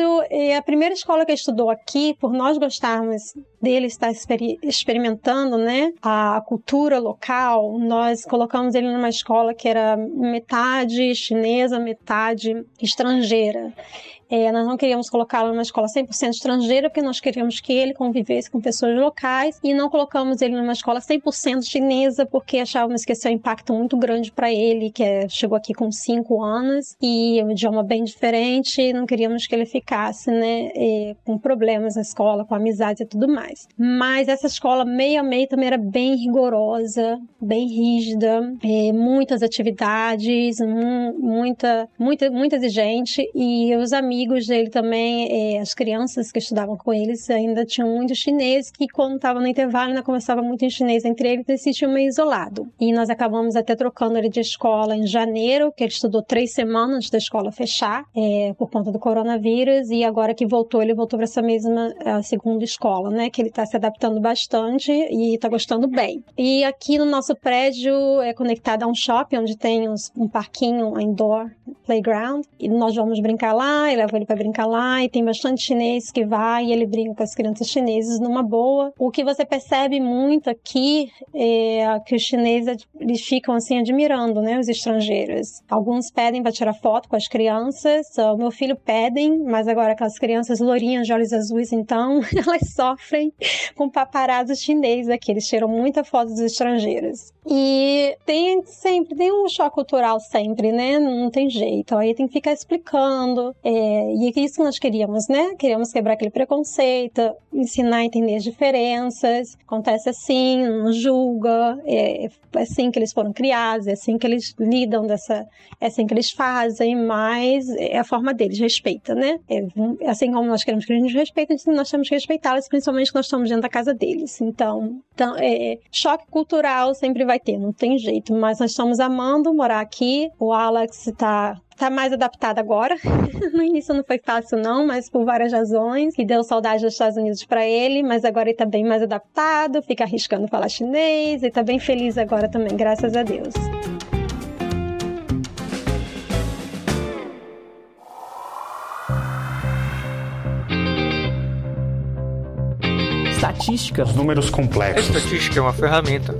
a primeira escola que estudou aqui, por nós gostarmos dele estar experimentando, né, a cultura local, nós colocamos ele numa escola que era metade chinesa, metade estrangeira. É, nós não queríamos colocá-lo numa escola 100% estrangeira, porque nós queríamos que ele convivesse com pessoas locais, e não colocamos ele numa escola 100% chinesa, porque achávamos que esse é um impacto muito grande para ele, que é, chegou aqui com 5 anos, e é um idioma bem diferente, não queríamos que ele ficasse né, é, com problemas na escola, com amizades e tudo mais. Mas essa escola meio a meio também era bem rigorosa, bem rígida, é, muitas atividades, muita, muita, muita exigente, e os amigos amigos dele também, é, as crianças que estudavam com eles, ainda tinham muito chinês, que quando estava no intervalo ainda conversava muito em chinês entre eles e se sentia meio isolado. E nós acabamos até trocando ele de escola em janeiro, que ele estudou três semanas antes da escola fechar, é, por conta do coronavírus, e agora que voltou, ele voltou para essa mesma segunda escola, né, que ele está se adaptando bastante e está gostando bem. E aqui no nosso prédio é conectado a um shopping, onde tem uns, um parquinho indoor playground, e nós vamos brincar lá, ele leva ele para brincar lá e tem bastante chinês que vai e ele brinca com as crianças chinesas numa boa. O que você percebe muito aqui é que os chineses eles ficam assim admirando, né, os estrangeiros. Alguns pedem para tirar foto com as crianças. O meu filho pedem, mas agora aquelas crianças lourinhas de olhos azuis, então elas sofrem com paparazzo chinês aqui. Eles tiram muita foto dos estrangeiros. E tem sempre tem um choque cultural sempre, né? Não tem jeito. Aí tem que ficar explicando. É, e é isso que nós queríamos, né? Queríamos quebrar aquele preconceito, ensinar a entender as diferenças. Acontece assim, não julga, é, é assim que eles foram criados, é assim que eles lidam dessa, é assim que eles fazem, mas é a forma deles, respeita, né? É, assim como nós queremos que eles nos respeitem, nós temos que respeitá-los, principalmente quando nós estamos dentro da casa deles. Então, então é, choque cultural sempre vai ter, não tem jeito, mas nós estamos amando morar aqui. O Alex está tá mais adaptada agora. no início não foi fácil não, mas por várias razões, que deu saudade dos Estados Unidos para ele, mas agora ele tá bem mais adaptado, fica arriscando falar chinês e tá bem feliz agora também, graças a Deus. Estatística. Os números complexos. A estatística é uma ferramenta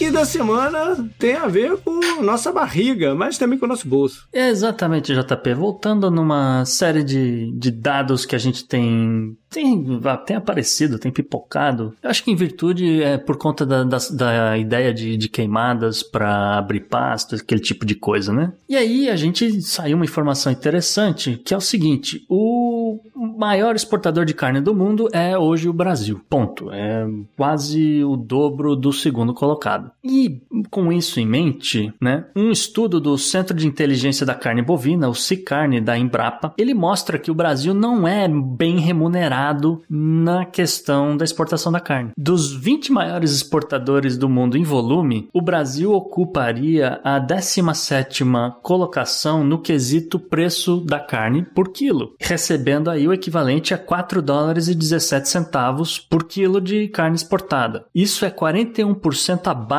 ranking da semana tem a ver com nossa barriga, mas também com o nosso bolso. Exatamente, JP. Voltando numa série de, de dados que a gente tem tem, tem aparecido, tem pipocado. Eu acho que em virtude é por conta da, da, da ideia de, de queimadas para abrir pasto, aquele tipo de coisa, né? E aí a gente saiu uma informação interessante, que é o seguinte: o maior exportador de carne do mundo é hoje o Brasil. Ponto. É quase o dobro do segundo colocado. E com isso em mente, né, um estudo do Centro de Inteligência da Carne Bovina, o CICARNE da Embrapa, ele mostra que o Brasil não é bem remunerado na questão da exportação da carne. Dos 20 maiores exportadores do mundo em volume, o Brasil ocuparia a 17ª colocação no quesito preço da carne por quilo, recebendo aí o equivalente a 4 dólares e 17 centavos por quilo de carne exportada. Isso é 41% abaixo,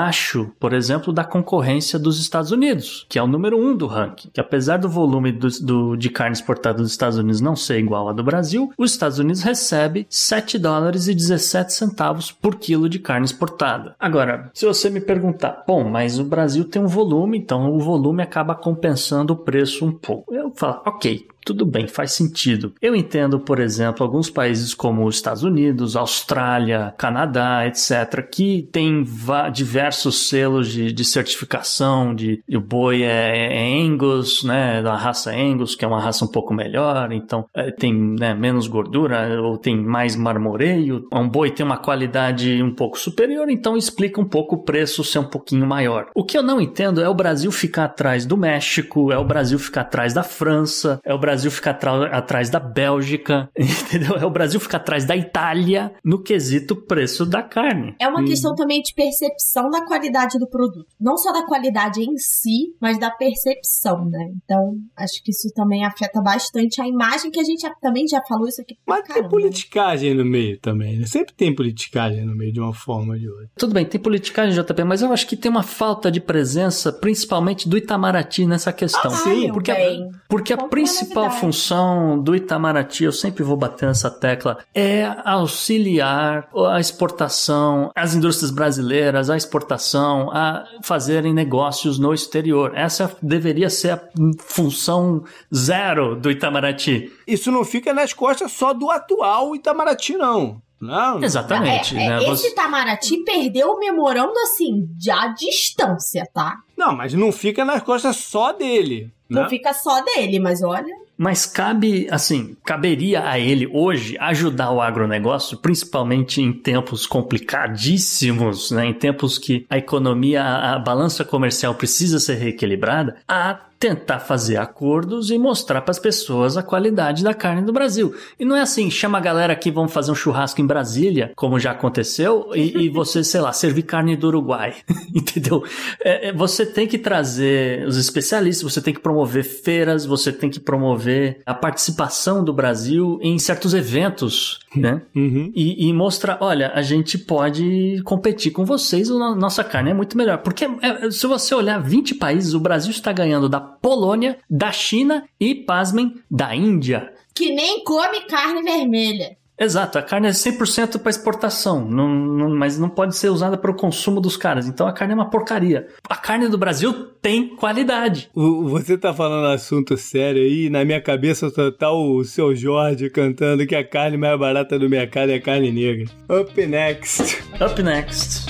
por exemplo, da concorrência dos Estados Unidos, que é o número 1 um do ranking. Que apesar do volume do, do, de carne exportada dos Estados Unidos não ser igual ao do Brasil, os Estados Unidos recebe 7 dólares e 17 centavos por quilo de carne exportada. Agora, se você me perguntar, bom, mas o Brasil tem um volume, então o volume acaba compensando o preço um pouco. Eu falo, ok, tudo bem, faz sentido. Eu entendo, por exemplo, alguns países como os Estados Unidos, Austrália, Canadá, etc., que têm diversos selos de, de certificação de, de o boi é, é, Angus, né, da raça Angus, que é uma raça um pouco melhor, então é, tem né, menos gordura ou tem mais marmoreio. Um boi tem uma qualidade um pouco superior, então explica um pouco o preço ser um pouquinho maior. O que eu não entendo é o Brasil ficar atrás do México, é o Brasil ficar atrás da França, é o Brasil Brasil ficar atrás da Bélgica, entendeu? É o Brasil ficar atrás da Itália no quesito preço da carne. É uma hum. questão também de percepção da qualidade do produto. Não só da qualidade em si, mas da percepção, né? Então, acho que isso também afeta bastante a imagem que a gente também já falou isso aqui. Mas caramba. tem politicagem no meio também, né? Sempre tem politicagem no meio de uma forma ou de outra. Tudo bem, tem politicagem, JP, mas eu acho que tem uma falta de presença, principalmente do Itamaraty nessa questão. Ah, sim, porque, bem. a, porque a principal função do Itamaraty, eu sempre vou bater nessa tecla, é auxiliar a exportação, as indústrias brasileiras, a exportação, a fazerem negócios no exterior. Essa deveria ser a função zero do Itamaraty. Isso não fica nas costas só do atual Itamaraty, não. Não. Exatamente. É, é, né? Esse Itamaraty perdeu o memorando assim, de a distância, tá? Não, mas não fica nas costas só dele. Não né? fica só dele, mas olha. Mas cabe, assim, caberia a ele hoje ajudar o agronegócio, principalmente em tempos complicadíssimos, né? Em tempos que a economia, a, balança comercial precisa ser reequilibrada, a tentar fazer acordos e mostrar para as pessoas a qualidade da carne do Brasil. E não é assim, chama a galera aqui, vamos fazer um churrasco em Brasília, como já aconteceu, e, e você, sei lá, servir carne do Uruguai. Entendeu? É, é, você tem que trazer os especialistas, você tem que promover feiras, você tem que promover a participação do Brasil em certos eventos, né? Uhum. E, e, mostrar, olha, a gente pode competir com vocês, a nossa carne é muito melhor. Porque é, se você olhar 20 países, o Brasil está ganhando da Polônia, da China e, pasmem, da Índia. Que nem come carne vermelha. Exato, a carne é 100% para exportação, não, não, mas não pode ser usada para o consumo dos caras. Então a carne é uma porcaria. A carne do Brasil tem qualidade. O, você tá falando assunto sério aí, na minha cabeça só tá o seu Jorge cantando que a carne mais barata do mercado é a carne negra. Up next. Up next.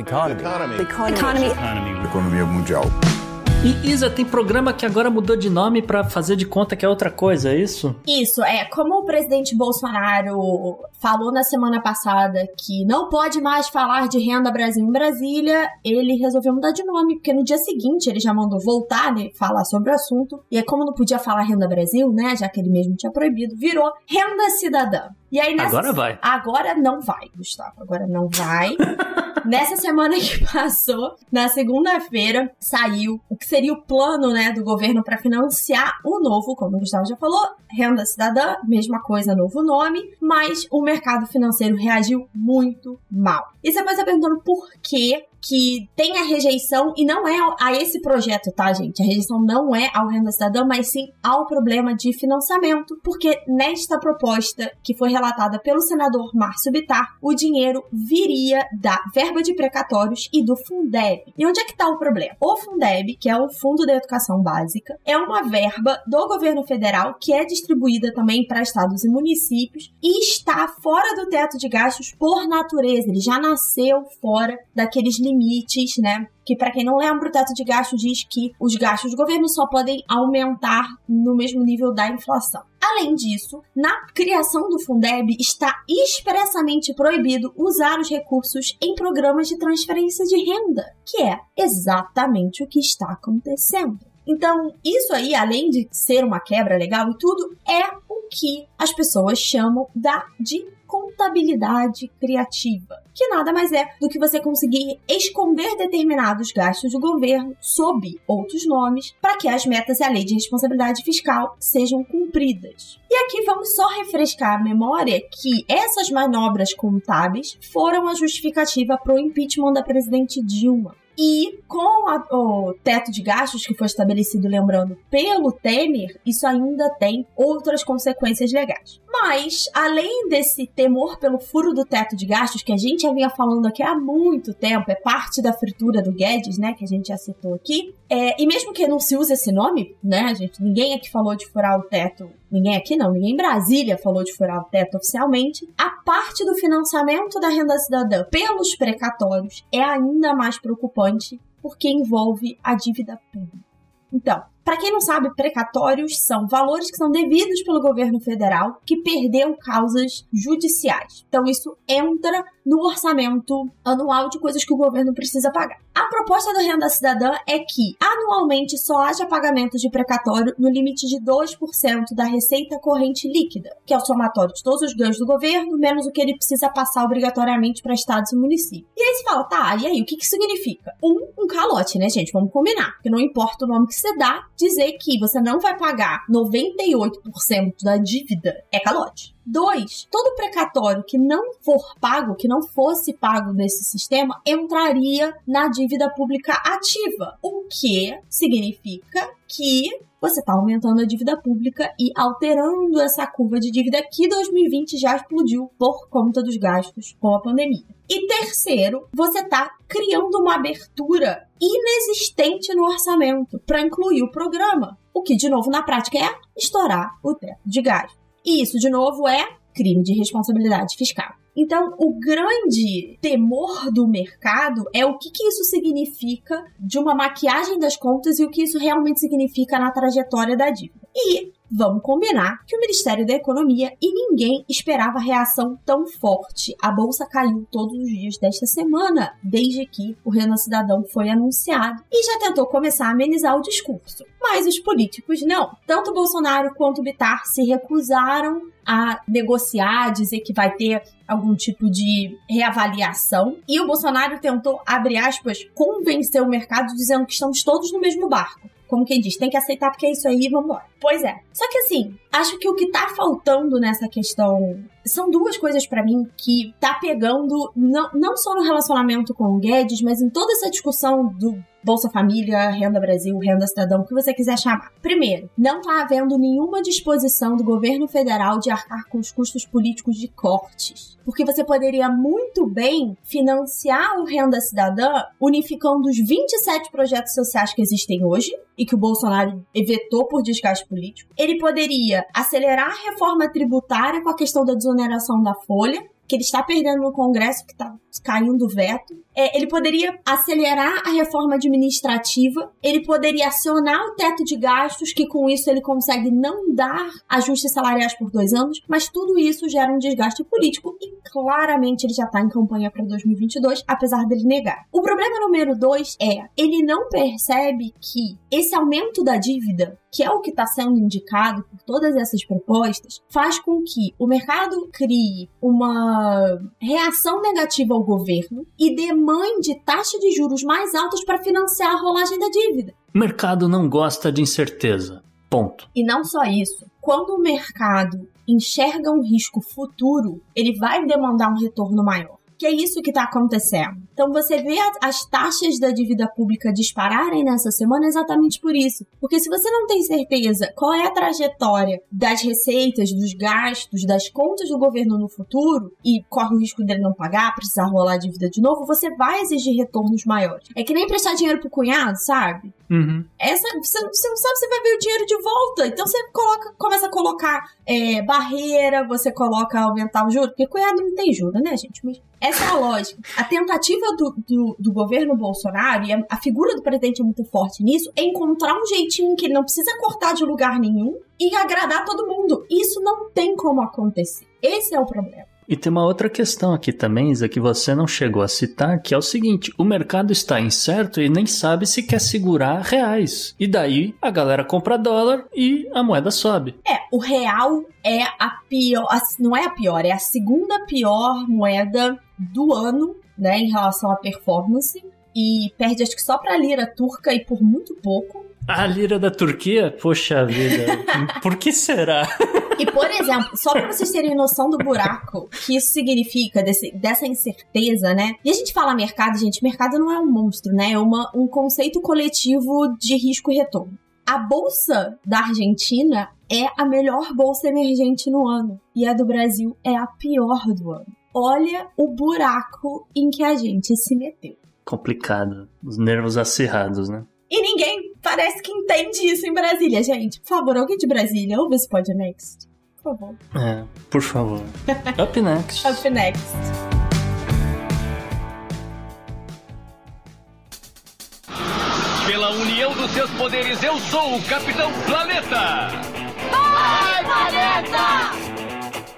Economy. Economy. Economy. Economia mundial. E Isa, tem programa que agora mudou de nome para fazer de conta que é outra coisa, é isso? Isso, é. Como o presidente Bolsonaro falou na semana passada que não pode mais falar de renda Brasil em Brasília, ele resolveu mudar de nome, porque no dia seguinte ele já mandou voltar, né, falar sobre o assunto. E aí, como não podia falar renda Brasil, né, já que ele mesmo tinha proibido, virou renda cidadã. E aí nessa... Agora vai. Agora não vai, Gustavo. Agora não vai. Nessa semana que passou, na segunda-feira, saiu o que seria o plano né, do governo para financiar o novo, como o Gustavo já falou, renda cidadã, mesma coisa, novo nome, mas o mercado financeiro reagiu muito mal. E você pode estar perguntando por que que tem a rejeição e não é a esse projeto, tá, gente? A rejeição não é ao renda cidadã, mas sim ao problema de financiamento, porque nesta proposta que foi relatada pelo senador Márcio Bitar, o dinheiro viria da verba de precatórios e do Fundeb. E onde é que está o problema? O Fundeb, que é o Fundo da Educação Básica, é uma verba do governo federal que é distribuída também para estados e municípios e está fora do teto de gastos por natureza. Ele já nasceu fora daqueles limites limites, né? Que para quem não lembra, o teto de gasto diz que os gastos do governo só podem aumentar no mesmo nível da inflação. Além disso, na criação do Fundeb está expressamente proibido usar os recursos em programas de transferência de renda, que é exatamente o que está acontecendo. Então, isso aí, além de ser uma quebra legal e tudo, é o que as pessoas chamam da de contabilidade criativa, que nada mais é do que você conseguir esconder determinados gastos do governo sob outros nomes para que as metas e a lei de responsabilidade fiscal sejam cumpridas. E aqui vamos só refrescar a memória que essas manobras contábeis foram a justificativa para o impeachment da presidente Dilma. E com a, o teto de gastos que foi estabelecido, lembrando, pelo Temer, isso ainda tem outras consequências legais. Mas, além desse temor pelo furo do teto de gastos, que a gente já vinha falando aqui há muito tempo, é parte da fritura do Guedes, né, que a gente já citou aqui, é, e mesmo que não se use esse nome, né, gente, ninguém aqui falou de furar o teto, ninguém aqui não, ninguém em Brasília falou de furar o teto oficialmente, a parte do financiamento da renda cidadã pelos precatórios é ainda mais preocupante porque envolve a dívida pública. Então, Para quem não sabe, precatórios são valores que são devidos pelo governo federal que perdeu causas judiciais. Então isso entra no orçamento anual de coisas que o governo precisa pagar. A proposta do Renda Cidadã é que anualmente só haja pagamento de precatório no limite de 2% da receita corrente líquida, que é o somatório de todos os ganhos do governo, menos o que ele precisa passar obrigatoriamente para estados e municípios. E aí você fala, tá, e aí, o que que significa? Um, um calote, né, gente? Vamos combinar. Porque não importa o nome que você dá, dizer que você não vai pagar 98% da dívida é calote. Dois, todo precatório que não for pago, que não fosse pago nesse sistema, entraria na dívida pública ativa, o que significa que você está aumentando a dívida pública e alterando essa curva de dívida que 2020 já explodiu por conta dos gastos com a pandemia. E terceiro, você está criando uma abertura inexistente no orçamento para incluir o programa, o que, de novo, na prática é estourar o teto de gasto. E isso, de novo, é crime de responsabilidade fiscal. Então, o grande temor do mercado é o que, que, isso significa de uma maquiagem das contas e o que isso realmente significa na trajetória da dívida. E vamos combinar que o Ministério da Economia e ninguém esperava reação tão forte. A bolsa caiu todos os dias desta semana, desde que o Renan Cidadão foi anunciado, e já tentou começar a amenizar o discurso. Mas os políticos não. Tanto Bolsonaro quanto Bitar se recusaram a negociar, dizer que vai ter algum tipo de reavaliação. E o Bolsonaro tentou, abre aspas, convencer o mercado dizendo que estamos todos no mesmo barco. Como quem diz, tem que aceitar porque é isso aí e vambora. Pois é. Só que assim, acho que o que tá faltando nessa questão são duas coisas para mim que tá pegando não, não só no relacionamento com o Guedes, mas em toda essa discussão do Bolsa Família, Renda Brasil, Renda Cidadão, o que você quiser chamar. Primeiro, não está havendo nenhuma disposição do governo federal de arcar com os custos políticos de cortes. Porque você poderia muito bem financiar o Renda Cidadã unificando os 27 projetos sociais que existem hoje e que o Bolsonaro vetou por desgaste político. Ele poderia acelerar a reforma tributária com a questão da desoneração da folha que ele está perdendo no Congresso, que está caindo o veto. É, ele poderia acelerar a reforma administrativa, ele poderia acionar o teto de gastos, que com isso ele consegue não dar ajustes salariais por dois anos, mas tudo isso gera um desgaste político e claramente ele já está em campanha para 2022, apesar dele negar. O problema número dois é, ele não percebe que esse aumento da dívida que é o que está sendo indicado por todas essas propostas, faz com que o mercado crie uma reação negativa ao governo e demande taxa de juros mais altas para financiar a rolagem da dívida. O mercado não gosta de incerteza. Ponto. E não só isso. Quando o mercado enxerga um risco futuro, ele vai demandar um retorno maior que é isso que está acontecendo. Então você vê as taxas da dívida pública dispararem nessa semana exatamente por isso. Porque se você não tem certeza qual é a trajetória das receitas, dos gastos, das contas do governo no futuro e corre o risco dele não pagar, precisar rolar a dívida de novo, você vai exigir retornos maiores. É que nem prestar dinheiro pro cunhado, sabe? Uhum. Essa, você, você, não sabe se vai ver o dinheiro de volta. Então você coloca, começa a colocar é, barreira, você coloca aumentar o juro, porque cunhado não tem juro, né, gente? Mas essa é a lógica. A tentativa do, do, do governo Bolsonaro, e a, a, figura do presidente é muito forte nisso, é encontrar um jeitinho que ele não precisa cortar de lugar nenhum e agradar todo mundo. Isso não tem como acontecer. Esse é o problema. E tem uma outra questão aqui também, Isa, que você não chegou a citar, que é o seguinte: o mercado está incerto e nem sabe se quer segurar reais. E daí a galera compra dólar e a moeda sobe. É, o real é a pior, não é a pior, é a segunda pior moeda do ano, né, em relação à performance. E perde acho que só pra lira turca e por muito pouco. A lira da Turquia? Poxa vida, por que será? E, por exemplo, só para vocês terem noção do buraco que isso significa, desse, dessa incerteza, né? E a gente fala mercado, gente, mercado não é um monstro, né? É uma, um conceito coletivo de risco e retorno. A bolsa da Argentina é a melhor bolsa emergente no ano. E a do Brasil é a pior do ano. Olha o buraco em que a gente se meteu. Complicado. Os nervos acirrados, né? E ninguém parece que entende isso em Brasília, gente. Por favor, alguém de Brasília, ouve esse Pod Next. Por favor. É, por favor. Up next. Up next. Pela união do os seus poderes, eu sou o Capitão Planeta! Vai, Planeta!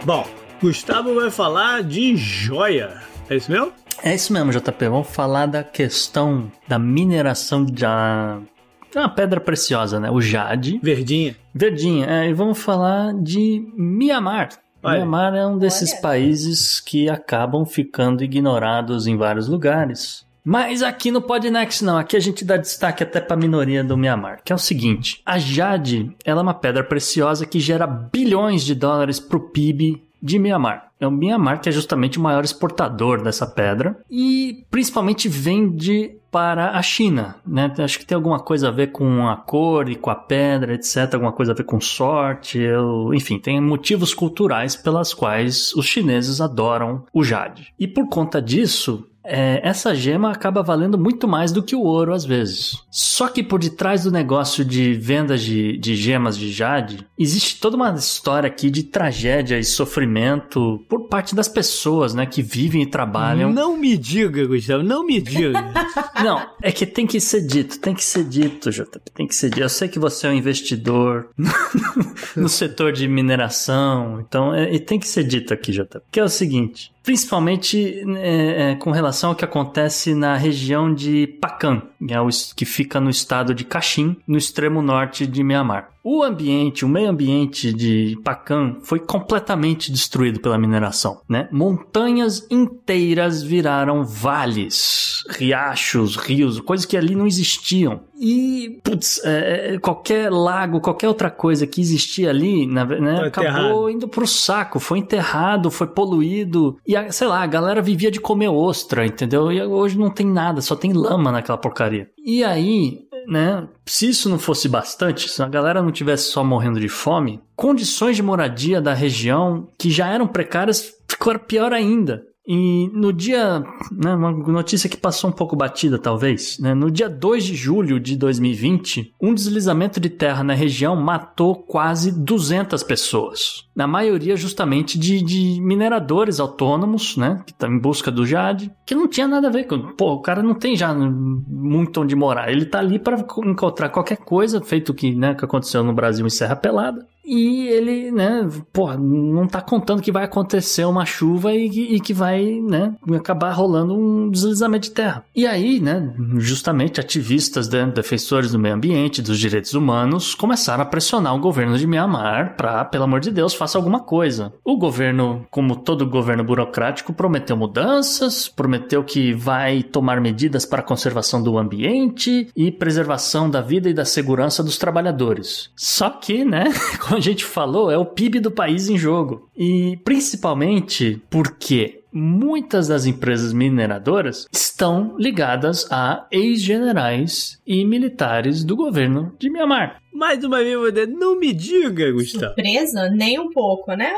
Bom, Gustavo vai falar de joia. É isso mesmo? É isso mesmo, JP. Vamos falar da questão da mineração de uma pedra preciosa, né? O jade. Verdinha. Verdinha. É, e vamos falar de Mianmar. Olha. Mianmar é um desses Olha. países que acabam ficando ignorados em vários lugares. Mas aqui no Podnext não, aqui a gente dá destaque até para a minoria do Mianmar, que é o seguinte: a jade, ela é uma pedra preciosa que gera bilhões de dólares para o PIB de Mianmar. É o Mianmar que é justamente o maior exportador dessa pedra e principalmente vende para a China, né? Acho que tem alguma coisa a ver com a cor e com a pedra, etc. Alguma coisa a ver com sorte, eu... enfim, tem motivos culturais pelas quais os chineses adoram o jade. E por conta disso, é, essa gema acaba valendo muito mais do que o ouro às vezes. Só que por detrás do negócio de vendas de, de gemas de jade, existe toda uma história aqui de tragédia e sofrimento por parte das pessoas, né, que vivem e trabalham. Não me diga, Gustavo, não me diga. Não, é que tem que ser dito, tem que ser dito, JP, tem que ser dito. Eu sei que você é um investidor no setor de mineração, então é, e tem que ser dito aqui, JP. Que é o seguinte, principalmente é, é, com relação ao que acontece na região de Pakan, que, é que fica no estado de Kachin, no extremo norte de Myanmar. O ambiente, o meio ambiente de Pakan foi completamente destruído pela mineração, né? Montanhas inteiras viraram vales, riachos, rios, coisas que ali não existiam. E, putz, é, é, qualquer lago, qualquer outra coisa que existia ali, né, acabou indo pro saco, foi enterrado, foi poluído. E, a- sei lá, a galera vivia de comer ostra, entendeu? E hoje não tem nada, só tem lama naquela porcaria. E aí, né, se isso não fosse bastante, se a galera não tivesse só morrendo de fome, condições de moradia da região que já eram precárias ficaram pior ainda. E no dia, né, uma notícia que passou um pouco batida talvez, né, no dia 2 de julho de 2020, um deslizamento de terra na região matou quase 200 pessoas. Na maioria justamente de, de mineradores autônomos, né, que estão em busca do jade, que não tinha nada a ver com, pô, o cara não tem já muito onde morar, ele tá ali para encontrar qualquer coisa, feito que, né, que aconteceu no Brasil em Serra Pelada. E ele, né, porra, não tá contando que vai acontecer uma chuva e, que- e que vai, né, acabar rolando um deslizamento de terra. E aí, né, justamente ativistas, né, defensores do meio ambiente, dos direitos humanos, começaram a pressionar o governo de Myanmar pra, pelo amor de Deus, faça alguma coisa. O governo, como todo governo burocrático, prometeu mudanças, prometeu que vai tomar medidas para a conservação do ambiente e preservação da vida e da segurança dos trabalhadores. Só que, né, a gente falou, é o PIB do país em jogo. E principalmente porque muitas das empresas mineradoras estão ligadas a ex-generais e militares do governo de Myanmar. Mais uma vez, não me diga, Gustavo. Surpresa? Nem um pouco, né?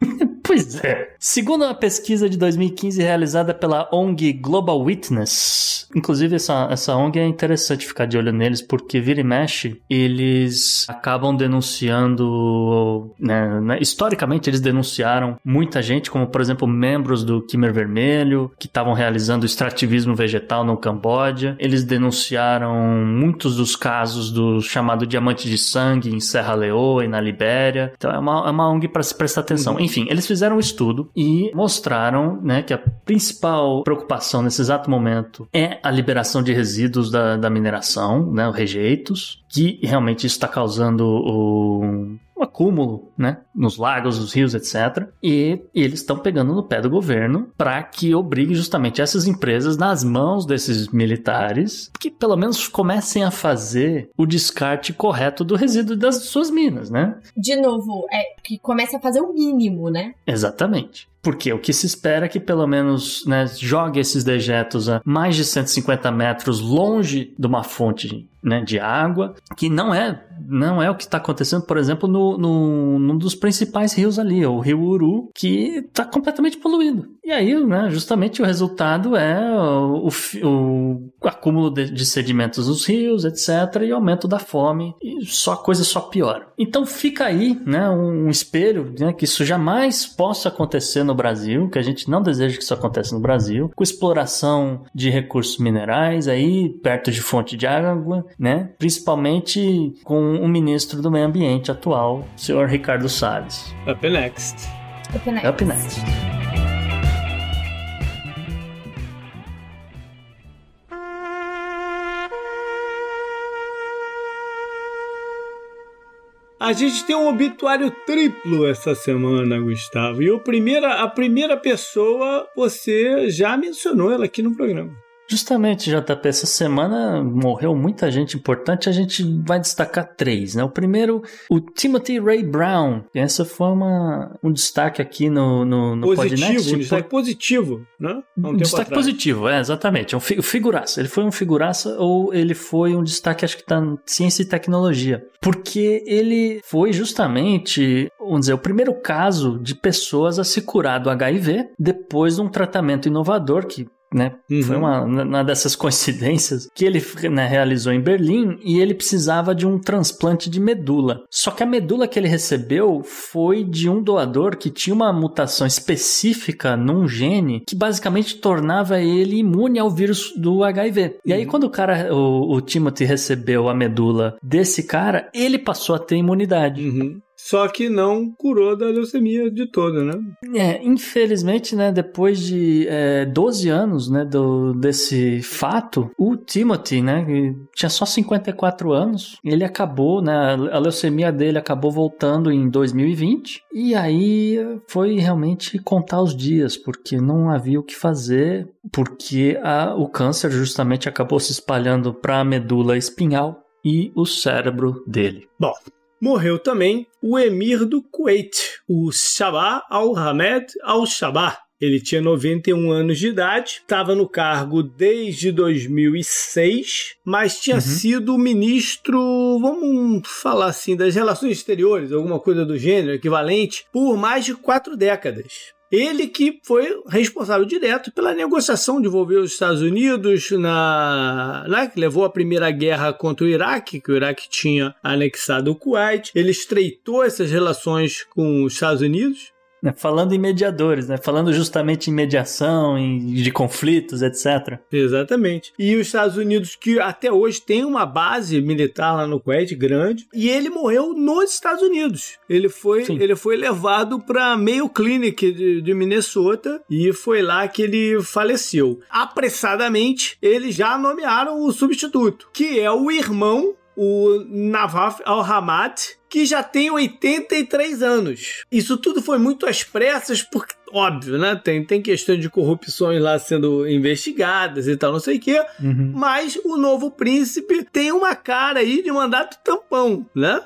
Pois é. Segundo uma pesquisa de 2015 realizada pela ONG Global Witness, inclusive essa, essa ONG é interessante ficar de olho neles, porque vira e mexe, eles acabam denunciando, né, né, historicamente eles denunciaram muita gente, como por exemplo membros do Khmer Vermelho, que estavam realizando extrativismo vegetal no Camboja. Eles denunciaram muitos dos casos do chamado diamante de sangue em Serra Leoa e na Libéria. Então é uma, é uma ONG para se prestar atenção. Enfim, eles fizeram um estudo e mostraram né, que a principal preocupação nesse exato momento é a liberação de resíduos da, da mineração, né, os rejeitos, que realmente está causando o, acúmulo, né, nos lagos, nos rios, etc. E, eles estão pegando no pé do governo para que obrigue justamente essas empresas nas mãos desses militares que pelo menos comecem a fazer o descarte correto do resíduo das suas minas, né? De novo, é que começa a fazer o mínimo, né? Exatamente. Porque o que se espera é que pelo menos né, jogue esses dejetos a mais de 150 metros longe de uma fonte né, de água, que não é não é o que está acontecendo, por exemplo, no, no, num dos principais rios ali, o rio Uru, que está completamente poluído. E aí, né, justamente o resultado é o, o, o acúmulo de, de, sedimentos nos rios, etc., e aumento da fome, e só a coisa só piora. Então fica aí, né, um, um espelho, né, que isso jamais possa acontecer no Brasil, que a gente não deseja que isso aconteça no Brasil, com exploração de recursos minerais aí perto de fonte de água, né, principalmente com o ministro do meio ambiente atual, o senhor Ricardo Salles. Up next. Up next. Up next. A gente tem um obituário triplo essa semana, Gustavo. E primeira, a primeira pessoa, você já mencionou ela aqui no programa. Justamente, JP, essa semana morreu muita gente importante, a gente vai destacar três, né? O primeiro, o Timothy Ray Brown. Essa foi uma, um destaque aqui no, no, no positivo, Podnext, um destaque positivo, né? Um, destaque atrás. positivo, é, exatamente. É um figuraça. Ele foi um figuraça ou ele foi um destaque, acho que tá em ciência e tecnologia. Porque ele foi justamente, vamos dizer, o primeiro caso de pessoas a se curar do HIV depois de um tratamento inovador que né? Uhum. Foi uma, uma dessas coincidências que ele né, realizou em Berlim e ele precisava de um transplante de medula. Só que a medula que ele recebeu foi de um doador que tinha uma mutação específica num gene que basicamente tornava ele imune ao vírus do HIV. E aí, uhum. quando o cara, o, o Timothy recebeu a medula desse cara, ele passou a ter imunidade. Uhum só que não curou da leucemia de toda, né? É, infelizmente, né, depois de é, 12 anos, né, do, desse fato, o Timothy, né, tinha só 54 anos, ele acabou, né, a leucemia dele acabou voltando em 2020, e aí foi realmente contar os dias, porque não havia o que fazer, porque a, o câncer justamente acabou se espalhando para a medula espinhal e o cérebro dele. Bom, morreu também o emir do Kuwait, o Sabah al-Hamed al-Sabah. Ele tinha 91 anos de idade, estava no cargo desde 2006, mas tinha uhum. sido ministro, vamos falar assim, das relações exteriores, alguma coisa do gênero, equivalente, por mais de quatro décadas. Ele que foi responsável direto pela negociação de envolver os Estados Unidos na, na que levou à primeira guerra contra o Iraque, que o Iraque tinha anexado o Kuwait. Ele estreitou essas relações com os Estados Unidos né, falando em mediadores, né? Falando justamente em mediação, em, de conflitos, etc. Exatamente. E os Estados Unidos, que até hoje tem uma base militar lá no Kuwait grande, e ele morreu nos Estados Unidos. Ele foi, ele foi levado para Mayo Clinic de, de Minnesota e foi lá que ele faleceu. Apressadamente, eles já nomearam o substituto, que é o irmão o Navaf al-Hamad, que já tem 83 anos. Isso tudo foi muito às pressas, porque óbvio, né? Tem, tem questão de corrupções lá sendo investigadas e tal, não sei o quê. Uhum. Mas o novo príncipe tem uma cara aí de mandato tampão, né?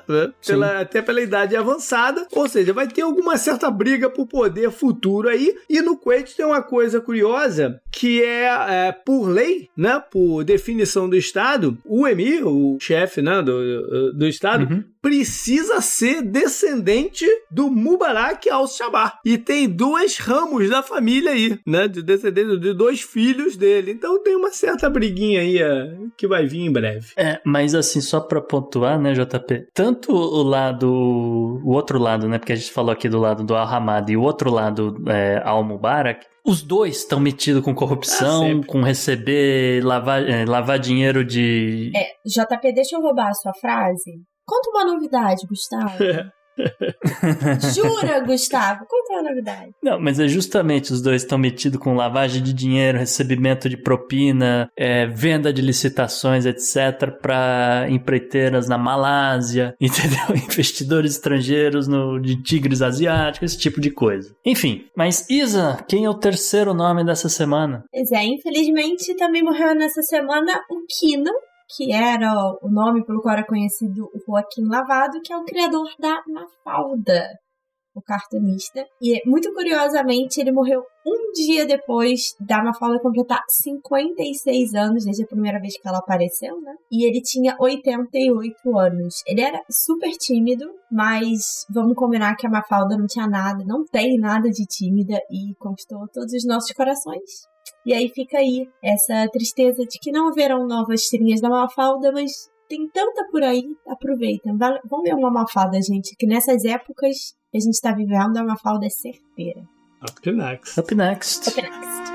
Pela, até pela idade avançada. Ou seja, vai ter alguma certa briga por poder futuro aí. E no Kuwait tem uma coisa curiosa que é, é por lei, né? Por definição do Estado, o emir, o chefe né, do, do Estado, uhum precisa ser descendente do Mubarak al-Shabar. E tem dois ramos da família aí, né? De descendentes de dois filhos dele. Então tem uma certa briguinha aí é, que vai vir em breve. É, mas assim, só pra pontuar, né, JP? Tanto o lado, o outro lado, né? Porque a gente falou aqui do lado do Al-Hamad e o outro lado, é, al-Mubarak, os dois estão metidos com corrupção, ah, com receber, lavar, é, lavar dinheiro de. É, JP, deixa eu roubar a sua frase. Conta uma novidade, Gustavo. Jura, Gustavo? Conta uma novidade. Não, mas é justamente os dois estão metidos com lavagem de dinheiro, recebimento de propina, é, venda de licitações, etc., para empreiteiras na Malásia, entendeu? Investidores estrangeiros no, de tigres asiáticos, esse tipo de coisa. Enfim, mas Isa, quem é o terceiro nome dessa semana? Pois é, infelizmente também morreu nessa semana o Kino, que era o nome pelo qual era conhecido o Joaquim Lavado, que é o criador da Mafalda, o cartunista. E muito curiosamente, ele morreu um dia depois da Mafalda completar 56 anos, desde a primeira vez que ela apareceu, né? E ele tinha 88 anos. Ele era super tímido, mas vamos combinar que a Mafalda não tinha nada, não tem nada de tímida e conquistou todos os nossos corações. E aí fica aí essa tristeza de que não haverão novas tirinhas da Mafalda, mas tem tanta por aí, aproveitem. Vamos ver uma Mafalda, gente, que nessas épocas que a gente tá vivendo, a Mafalda é certeira. Up next. Up next. Up next.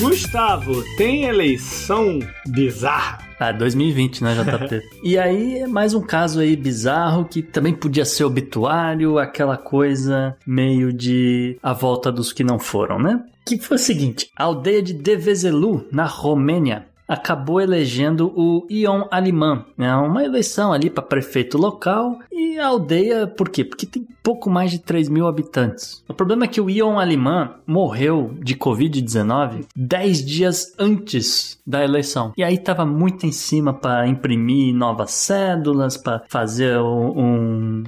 Gustavo, tem eleição bizarra? Ah, 2020, né, JP? e aí é mais um caso aí bizarro que também podia ser obituário, aquela coisa meio de a volta dos que não foram, né? Que foi o seguinte, a aldeia de Devezelu, na Romênia, acabou elegendo o Ion Alimã. É uma eleição ali para prefeito local e a aldeia, por quê? Porque tem pouco mais de 3 mil habitantes. O problema é que o Ion Alimã morreu de Covid-19 10 dias antes da eleição. E aí tava muito em cima para imprimir novas cédulas, para fazer um, um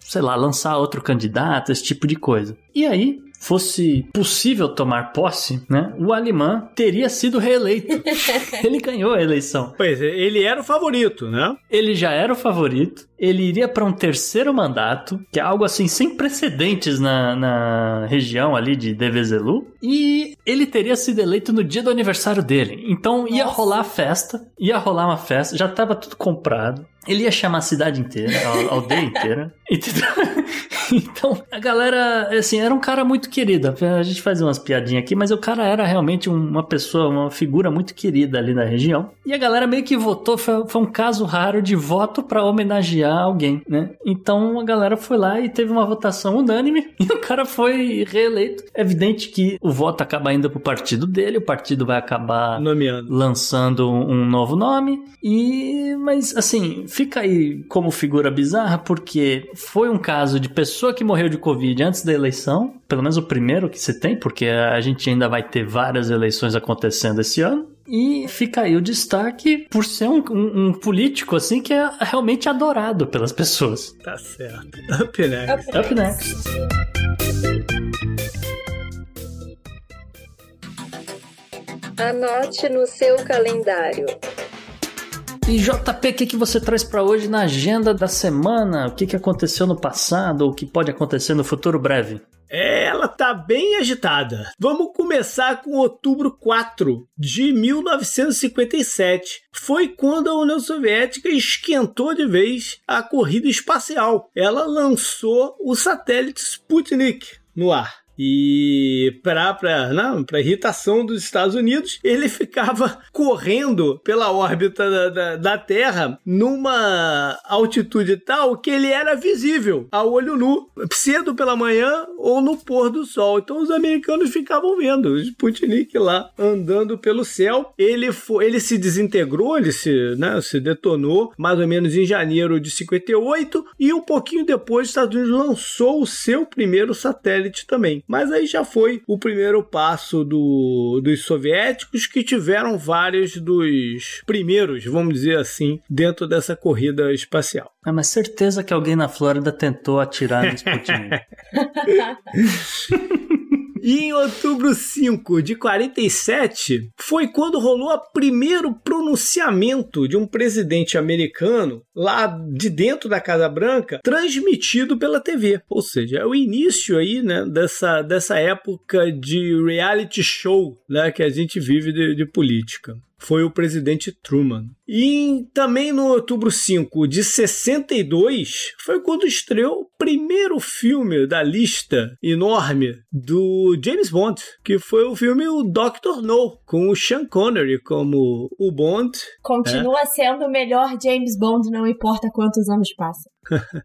sei lá, lançar outro candidato, esse tipo de coisa. E aí, fosse possível tomar posse, né, o alemão teria sido reeleito. ele ganhou a eleição. Pois é, ele era o favorito, né? Ele já era o favorito. Ele iria para um terceiro mandato, que é algo assim sem precedentes na, na região ali de Devezelu. E ele teria sido eleito no dia do aniversário dele. Então ia Nossa. rolar a festa, ia rolar uma festa, já estava tudo comprado. Ele ia chamar a cidade inteira, a aldeia inteira. Então, a galera, assim, era um cara muito querido. A gente faz umas piadinhas aqui, mas o cara era realmente uma pessoa, uma figura muito querida ali na região. E a galera meio que votou, foi, foi um caso raro de voto para homenagear alguém, né? Então a galera foi lá e teve uma votação unânime e o cara foi reeleito. É evidente que o voto acaba indo pro partido dele, o partido vai acabar Nomeando. lançando um novo nome. E, mas assim, fica aí como figura bizarra porque foi um caso de pessoa que morreu de Covid antes da eleição, pelo menos o primeiro que você tem, porque a gente ainda vai ter várias eleições acontecendo esse ano. E fica aí o destaque por ser um, um, um, político assim que é realmente adorado pelas pessoas. Tá certo. Up next. Up next. Anote no seu calendário. E JP, o que, que você traz para hoje na agenda da semana? O que, que aconteceu no passado ou o que pode acontecer no futuro breve? É, ela tá bem agitada. Vamos começar com outubro 4 de 1957. Foi quando a União Soviética esquentou de vez a corrida espacial. Ela lançou o satélite Sputnik no ar. E para irritação dos Estados Unidos, ele ficava correndo pela órbita da, da, da, Terra numa altitude tal que ele era visível a olho nu, cedo pela manhã ou no pôr do sol. Então os americanos ficavam vendo o Sputnik lá andando pelo céu. Ele, foi, ele se desintegrou, ele se, né, se detonou mais ou menos em janeiro de 58 e um pouquinho depois os Estados Unidos lançou o seu primeiro satélite também. Mas aí já foi o primeiro passo do, dos soviéticos que tiveram vários dos primeiros, vamos dizer assim, dentro dessa corrida espacial. Ah, mas certeza que alguém na Flórida tentou atirar no Sputnik. E em outubro 5 de 47 foi quando rolou o primeiro pronunciamento de um presidente americano lá de dentro da Casa Branca, transmitido pela TV. Ou seja, é o início aí, né, dessa, dessa época de reality show, né, que a gente vive de, de política foi o presidente Truman. E também no outubro 5 de 62 foi quando estreou o primeiro filme da lista enorme do James Bond, que foi o filme O Doctor No, com o Sean Connery como o Bond. Continua é. sendo o melhor James Bond, não importa quantos anos passam.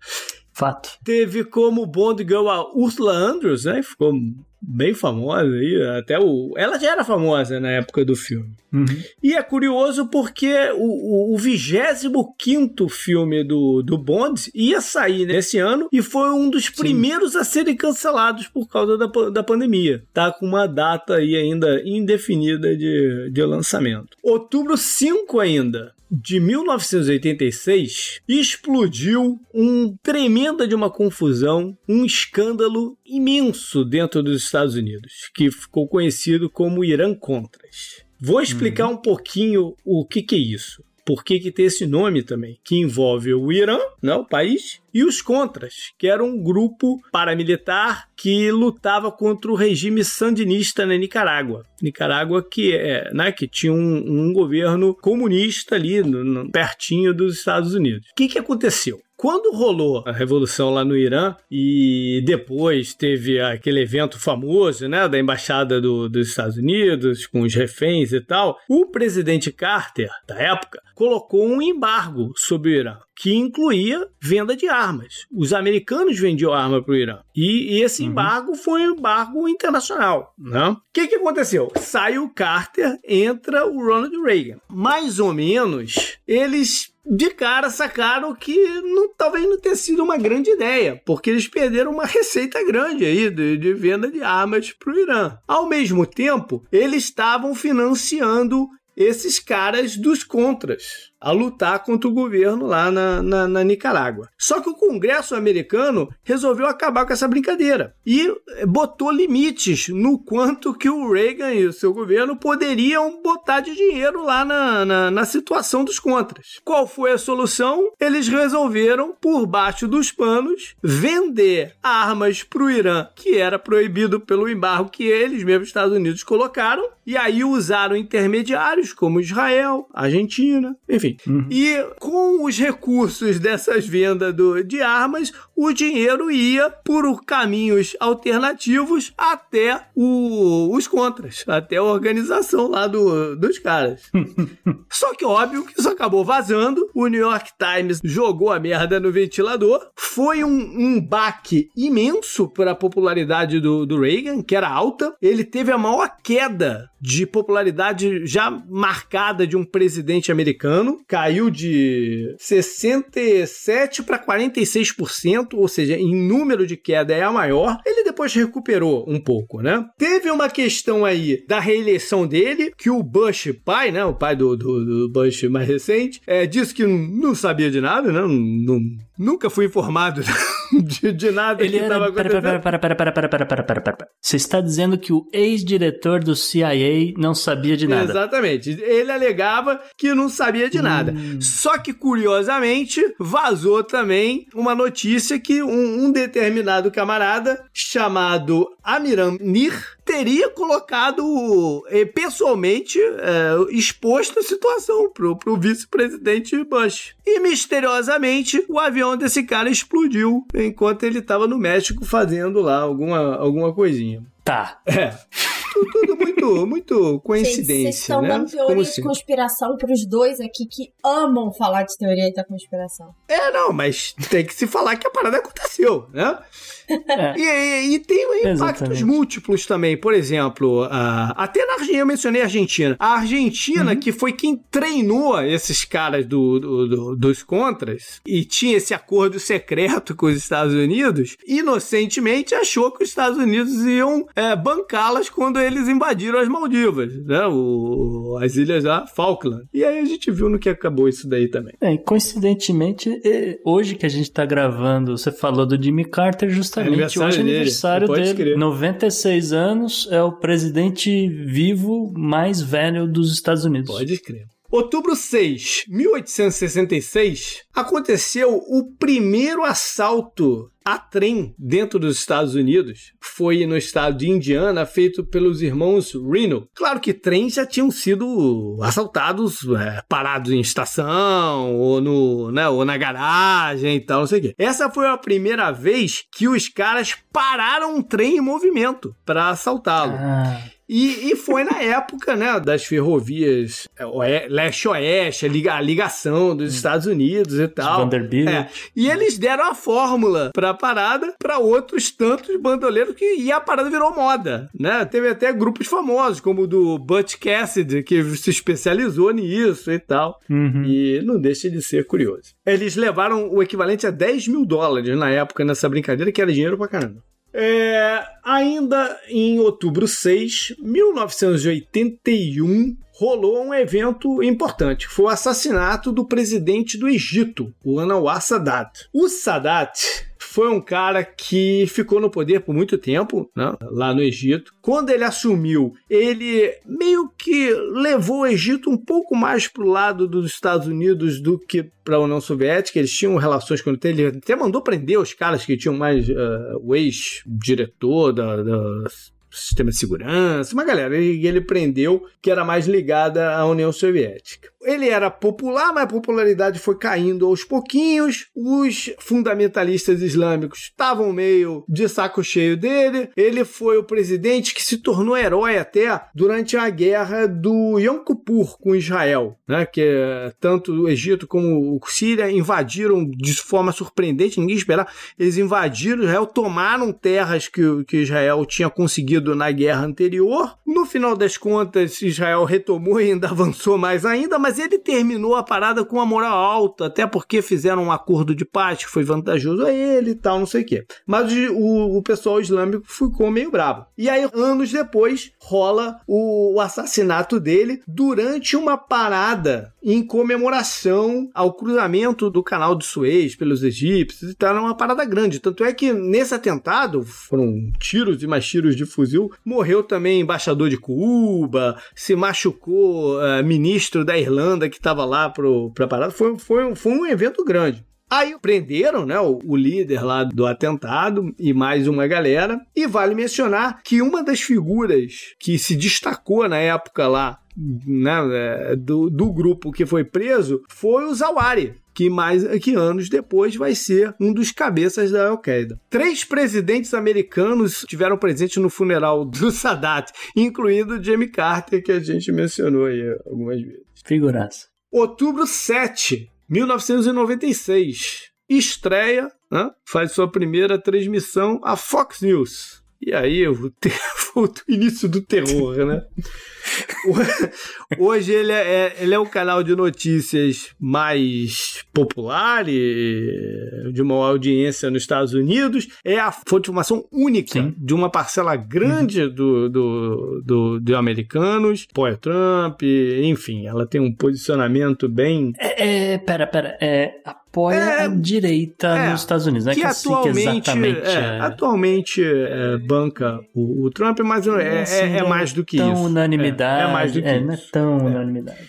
Fato. Teve como Bond Girl a Ursula Andrews, né? Ficou bem famosa aí, até o... Ela já era famosa na época do filme. Uhum. E é curioso porque o, 25 filme do, do Bond ia sair nesse ano e foi um dos primeiros Sim. a serem cancelados por causa da, da pandemia. Tá com uma data aí ainda indefinida de, de lançamento. Outubro 5 ainda de 1986 explodiu um tremenda de uma confusão, um escândalo imenso dentro dos Estados Unidos, que ficou conhecido como Irã Contras. Vou explicar uhum. um pouquinho o que, que é isso por que, que tem esse nome também, que envolve o Irã, né, o país, e os Contras, que era um grupo paramilitar que lutava contra o regime sandinista na Nicarágua. Nicarágua que, é, né, que tinha um, um governo comunista ali no, no, pertinho dos Estados Unidos. O que, que aconteceu? Quando rolou a revolução lá no Irã e depois teve aquele evento famoso, né, da embaixada do, dos Estados Unidos com os reféns e tal, o presidente Carter da época colocou um embargo sobre o Irã que incluía venda de armas. Os americanos vendiam arma para o Irã. E, e esse uhum. embargo foi um embargo internacional. Né? O que, que aconteceu? Sai o Carter, entra o Ronald Reagan. Mais ou menos, eles de cara sacaram que não, talvez não tenha sido uma grande ideia, porque eles perderam uma receita grande aí de, de venda de armas para o Irã. Ao mesmo tempo, eles estavam financiando esses caras dos contras a lutar contra o governo lá na, na, na, Nicarágua. Só que o Congresso americano resolveu acabar com essa brincadeira e botou limites no quanto que o Reagan e o seu governo poderiam botar de dinheiro lá na, na, na situação dos contras. Qual foi a solução? Eles resolveram, por baixo dos panos, vender armas para o Irã, que era proibido pelo embargo que eles, mesmo Estados Unidos, colocaram, e aí usaram intermediários como Israel, Argentina, enfim, Uhum. E com os recursos dessas vendas do, de armas, o dinheiro ia por caminhos alternativos até o, os contras, até a organização lá do, dos caras. Só que óbvio que isso acabou vazando, o New York Times jogou a merda no ventilador, foi um, um baque imenso para a popularidade do, do Reagan, que era alta, ele teve a maior queda de popularidade já marcada de um presidente americano, caiu de 67 para 46%, ou seja, em número de queda é a maior. Ele depois recuperou um pouco, né? Teve uma questão aí da reeleição dele, que o Bush pai, né, o pai do, do, do Bush mais recente, é, disse que não sabia de nada, né? Não, não, nunca fui informado de, de nada Ele que estava acontecendo. Para, para, para, para, para, para, para, para, para. Você está dizendo que o ex-diretor do CIA não sabia de nada. Exatamente. Ele alegava que não sabia de nada. Hum. Só que, curiosamente, vazou também uma notícia que um, um determinado camarada chamado Amiram Nir teria colocado eh, pessoalmente eh, exposto a situação pro, pro vice-presidente Bush. E misteriosamente o avião desse cara explodiu enquanto ele estava no México fazendo lá alguma, alguma coisinha. Tá. É. Tudo muito, muito coincidência. Vocês estão né? dando teoria assim? de conspiração pros dois aqui que amam falar de teoria da conspiração. É, não, mas tem que se falar que a parada aconteceu, né? É. E, e, e, tem impactos Exatamente. múltiplos também. Por exemplo, uh, até na Argentina, eu mencionei a Argentina. A Argentina, uhum. que foi quem treinou esses caras do, do, do, dos contras e tinha esse acordo secreto com os Estados Unidos, inocentemente achou que os Estados Unidos iam é, bancá-las quando eles invadiram as Maldivas, né? O, as ilhas da Falkland. E aí a gente viu no que acabou isso daí também. É, coincidentemente, hoje que a gente tá gravando, você falou do Jimmy Carter justamente aniversário hoje é aniversário dele. dele. 96 anos, é o presidente vivo mais velho dos Estados Unidos. Pode crer. Outubro 6, 1866, aconteceu o primeiro assalto a trem dentro dos Estados Unidos foi no estado de Indiana, feito pelos irmãos Reno. Claro que trens já tinham sido assaltados, é, parados em estação, ou, no, né, ou na garagem e tal, não sei o quê. Essa foi a primeira vez que os caras pararam um trem em movimento para assaltá-lo. Ah. E, e, foi na época, né, das ferrovias é, leste-oeste, a ligação dos hum. Estados Unidos e tal. Vanderbilt. É. E eles deram a fórmula pra parada para outros tantos bandoleiros que e a parada virou moda, né? Teve até grupos famosos, como o do Butch Cassidy, que se especializou nisso e tal. Uhum. E não deixa de ser curioso. Eles levaram o equivalente a 10 mil dólares na época nessa brincadeira, que era dinheiro pra caramba. É, ainda em outubro 6, 1981, rolou um evento importante. Foi o assassinato do presidente do Egito, o Anwar Sadat. O Sadat foi um cara que ficou no poder por muito tempo, né, lá no Egito. Quando ele assumiu, ele meio que levou o Egito um pouco mais para o lado dos Estados Unidos do que para a União Soviética. Eles tinham relações com ele, ele até mandou prender os caras que tinham mais uh, o ex-diretor da, da sistema de segurança, uma galera. E ele prendeu que era mais ligada à União Soviética. Ele era popular, mas a popularidade foi caindo aos pouquinhos. Os fundamentalistas islâmicos estavam meio de saco cheio dele. Ele foi o presidente que se tornou herói até durante a guerra do Yom Kippur com Israel, né? Que tanto o Egito como o Síria invadiram de forma surpreendente, ninguém esperava. Eles invadiram Israel, tomaram terras que, que Israel tinha conseguido na guerra anterior. No final das contas, Israel retomou e ainda avançou mais ainda, mas ele terminou a parada com a moral alta, até porque fizeram um acordo de paz que foi vantajoso a ele e tal, não sei o quê. Mas o, o pessoal islâmico ficou meio bravo. E aí, anos depois, rola o, o assassinato dele durante uma parada em comemoração ao cruzamento do canal de Suez pelos egípcios e tal. Era uma parada grande. Tanto é que nesse atentado, foram tiros e mais tiros de fuzil, morreu também embaixador de Cuba, se machucou uh, ministro da Irlanda que estava lá para a parada. Foi, foi, foi um evento grande. Aí prenderam né, o, o, líder lá do atentado e mais uma galera. E vale mencionar que uma das figuras que se destacou na época lá né, é, do, do grupo que foi preso foi o Zawari, que mais que anos depois vai ser um dos cabeças da Al-Qaeda. Três presidentes americanos tiveram presente no funeral do Sadat, incluindo Jimmy Carter, que a gente mencionou aí algumas vezes. Figuraça. Outubro 7, 1996. Estreia, né? faz sua primeira transmissão a Fox News. E aí, o, o início do terror, né? Hoje ele é, é, ele é o canal de notícias mais popular e de uma audiência nos Estados Unidos. É a fonte de informação única Sim. de uma parcela grande uhum. do, do, do, de americanos. Apoia Trump, enfim, ela tem um posicionamento bem. É, é pera, pera. É, apoia é, a direita é, nos Estados Unidos, né? Que, que atualmente, exatamente, é, é, atualmente é, banca o, o, Trump, mas é, é, mais do que tão isso. unanimidade. É, mais do que isso. Não é tão unanimidade.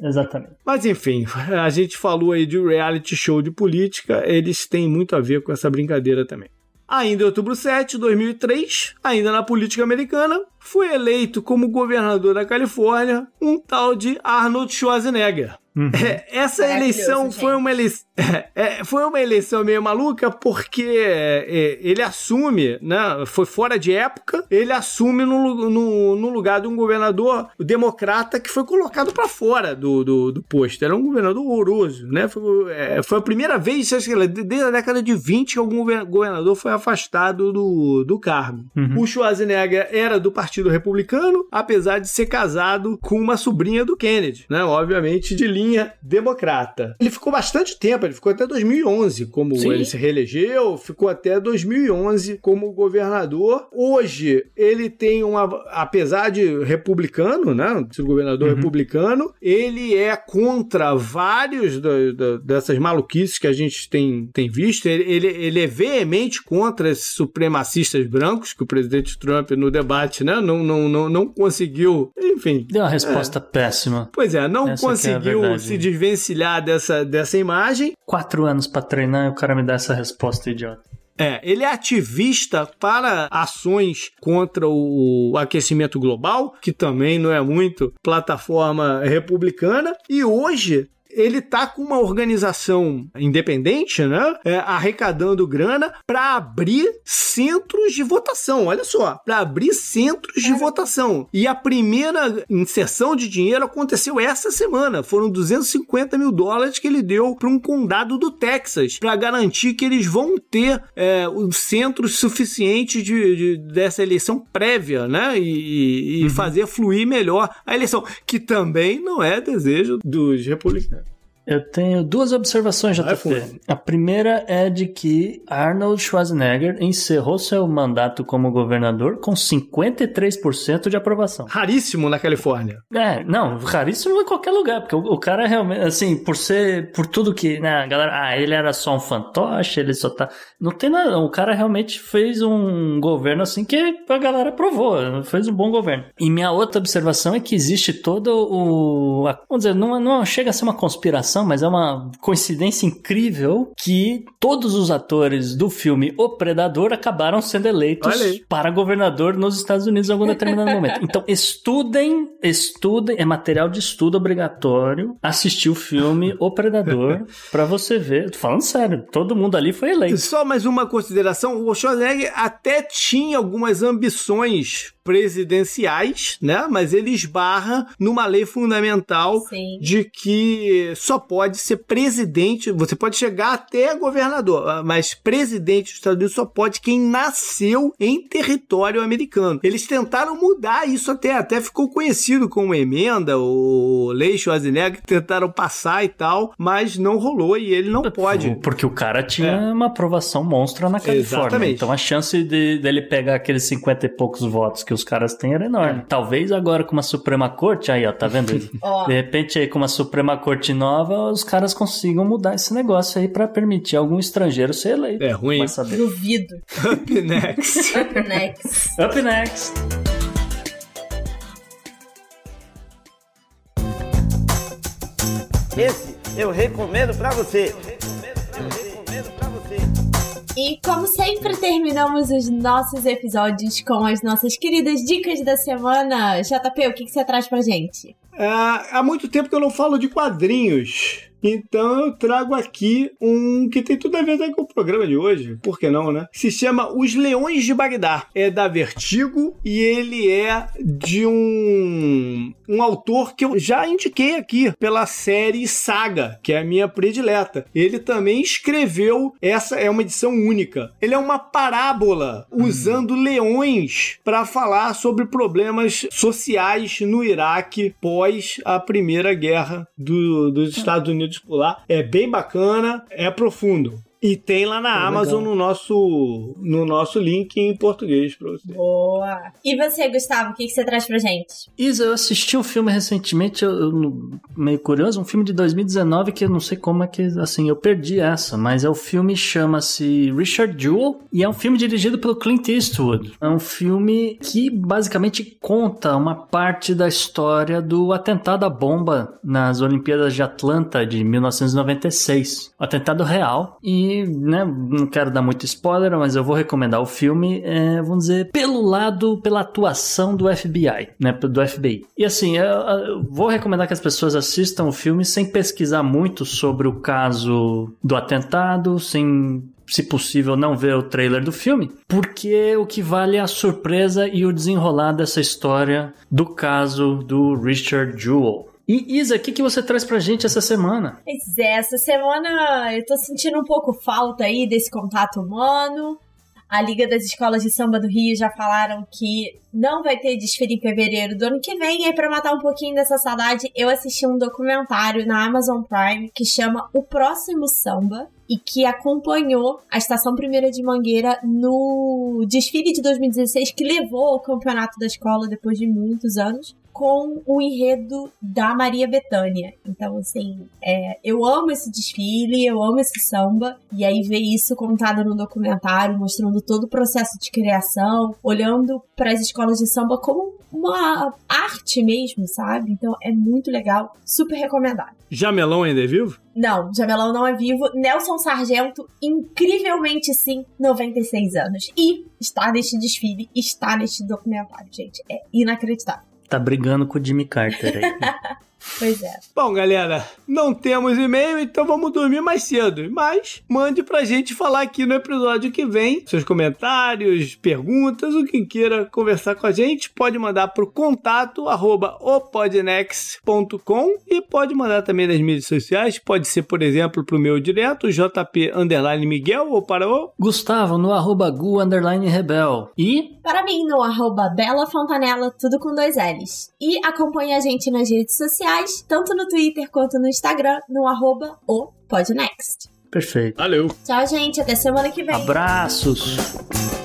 exatamente. Mas enfim, a gente falou aí de reality show de política, eles têm muito a ver com essa brincadeira também. Ainda em outubro 7 de 2003, ainda na política americana, foi eleito como governador da Califórnia um tal de Arnold Schwarzenegger. Uhum. É, essa eleição foi uma eleição, é, foi uma eleição meio maluca porque é, ele assume, né, foi fora de época, ele assume no, no, no lugar de um governador democrata que foi colocado para fora do, do, do, posto. Era um governador horroroso, né? Foi, é, foi a primeira vez, desde a década de 20, que algum governador foi afastado do, do cargo. Uhum. O Schwarzenegger era do Partido Republicano, apesar de ser casado com uma sobrinha do Kennedy, né? Obviamente de linha democrata. Ele ficou bastante tempo, ele ficou até 2011 como Sim. ele se reelegeu, ficou até 2011 como governador. Hoje ele tem uma, apesar de republicano, né, ser governador uhum. republicano, ele é contra vários da, da, dessas maluquices que a gente tem, tem visto. Ele, ele, ele é veemente contra esses supremacistas brancos que o presidente Trump no debate, né, não, não, não, não conseguiu, enfim. Deu uma resposta é. péssima. Pois é, não Essa é conseguiu é se desvencilhar dessa, dessa imagem. Quatro anos para treinar e o cara me dá essa resposta idiota. É, ele é ativista para ações contra o aquecimento global, que também não é muito plataforma republicana, e hoje ele tá com uma organização independente, né? É, arrecadando grana para abrir centros de votação. Olha só, para abrir centros de votação. E a primeira inserção de dinheiro aconteceu essa semana. Foram 250 mil dólares que ele deu para um condado do Texas para garantir que eles vão ter é, os centros suficientes de, de, dessa eleição prévia, né? E, e uhum. fazer fluir melhor a eleição, que também não é desejo dos republicanos. Eu tenho duas observações, JP. A primeira é de que Arnold Schwarzenegger encerrou seu mandato como governador com 53% de aprovação. Raríssimo na Califórnia. É, não, raríssimo em qualquer lugar, porque o, o cara é realmente, assim, por ser, por tudo que, né, a galera, ah, ele era só um fantoche, ele só tá. Não tem nada, o cara realmente fez um governo assim que a galera aprovou, fez um bom governo. E minha outra observação é que existe todo o. Vamos dizer, não, não chega a ser uma conspiração, mas é uma coincidência incrível que todos os atores do filme O Predador acabaram sendo eleitos para governador nos Estados Unidos em algum determinado momento. Então, estudem, estudem, é material de estudo obrigatório assistir o filme O Predador para você ver. Tô falando sério, todo mundo ali foi eleito. Só mais uma consideração: o Schwarzenegger até tinha algumas ambições presidenciais, né? Mas ele esbarra numa lei fundamental Sim. de que só pode ser presidente, você pode chegar até governador, ah, mas presidente dos Estados Unidos só pode quem nasceu em território americano. Eles tentaram mudar isso até, até ficou conhecido como emenda, o Lei Schwarzenegger tentaram passar e tal, mas não rolou e ele não pode. Porque o cara tinha é. uma aprovação monstra na Califórnia. Exatamente. Então a chance de, dele pegar aqueles 50 e poucos votos que os caras têm era enorme. É. Talvez agora com uma Suprema Corte, aí ó, tá vendo? oh. De repente aí com uma Suprema Corte nova, os caras consigam mudar esse negócio aí para permitir algum estrangeiro ser eleito. É ruim. Vai saber. Duvido. Up next. Up next. Up next. Esse eu recomendo para você. E como sempre, terminamos os nossos episódios com as nossas queridas dicas da semana. JP, o que, que você traz pra gente? É, há muito tempo que eu não falo de quadrinhos. Então eu trago aqui um que tem tudo a ver com o programa de hoje, por que não, né? Se chama Os Leões de Bagdá. É da Vertigo e ele é de um, um autor que eu já indiquei aqui pela série Saga, que é a minha predileta. Ele também escreveu, essa é uma edição única. Ele é uma parábola usando hum. leões para falar sobre problemas sociais no Iraque pós a Primeira Guerra do, dos Estados Unidos por lá. É bem bacana, é profundo. E tem lá na Amazon no nosso, no nosso link em português pra você. Boa! E você, Gustavo, o que, que você traz pra gente? Isa, eu assisti um filme recentemente, eu, eu, meio curioso, um filme de 2019 que eu não sei como é que, assim, eu perdi essa, mas é o filme chama-se Richard Jewell e é um filme dirigido pelo Clint Eastwood. É um filme que basicamente conta uma parte da história do atentado à bomba nas Olimpíadas de Atlanta de 1996. O atentado real e né, não quero dar muito spoiler, mas eu vou recomendar o filme, é, vamos dizer, pelo lado, pela atuação do FBI, né, do FBI. E assim, eu, eu vou recomendar que as pessoas assistam o filme sem pesquisar muito sobre o caso do atentado, sem se possível, não ver o trailer do filme, porque o que vale é a surpresa e o desenrolar dessa história do caso do Richard Jewell. E Isa, o que, que você traz pra gente essa semana? Pois é, essa semana eu tô sentindo um pouco falta aí desse contato humano. A Liga das Escolas de Samba do Rio já falaram que não vai ter desfile em fevereiro do ano que vem. E aí, pra matar um pouquinho dessa saudade, eu assisti um documentário na Amazon Prime que chama O Próximo Samba e que acompanhou a Estação Primeira de Mangueira no desfile de 2016 que levou ao campeonato da escola depois de muitos anos com o enredo da Maria Bethânia. Então, assim, é, eu amo esse desfile, eu amo esse samba, e aí ver isso contado no documentário, mostrando todo o processo de criação, olhando para as escolas de samba como uma arte mesmo, sabe? Então é muito legal, super recomendado. Jamelão ainda é vivo? Não, Jamelão não é vivo. Nelson Sargento, incrivelmente sim, 96 anos. E está neste desfile, está neste documentário, gente. É inacreditável. Tá brigando com o Jimmy Carter aí. Pois é. Bom, galera, não temos e-mail, então vamos dormir mais cedo. Mas mande pra gente falar aqui no episódio que vem seus comentários, perguntas, o que queira conversar com a gente, pode mandar pro contato arroba opodnex.com e pode mandar também nas mídias sociais, pode ser, por exemplo, pro meu direto, JP underline Miguel ou para o Gustavo no arroba Gu underline Rebel. E para mim no arroba Bela Fontanella, tudo com dois L's. E acompanhe a gente nas redes sociais sociais, tanto no Twitter quanto no Instagram, no arroba o Podnext. Perfeito. Valeu. Tchau, gente. Até semana que vem. Abraços.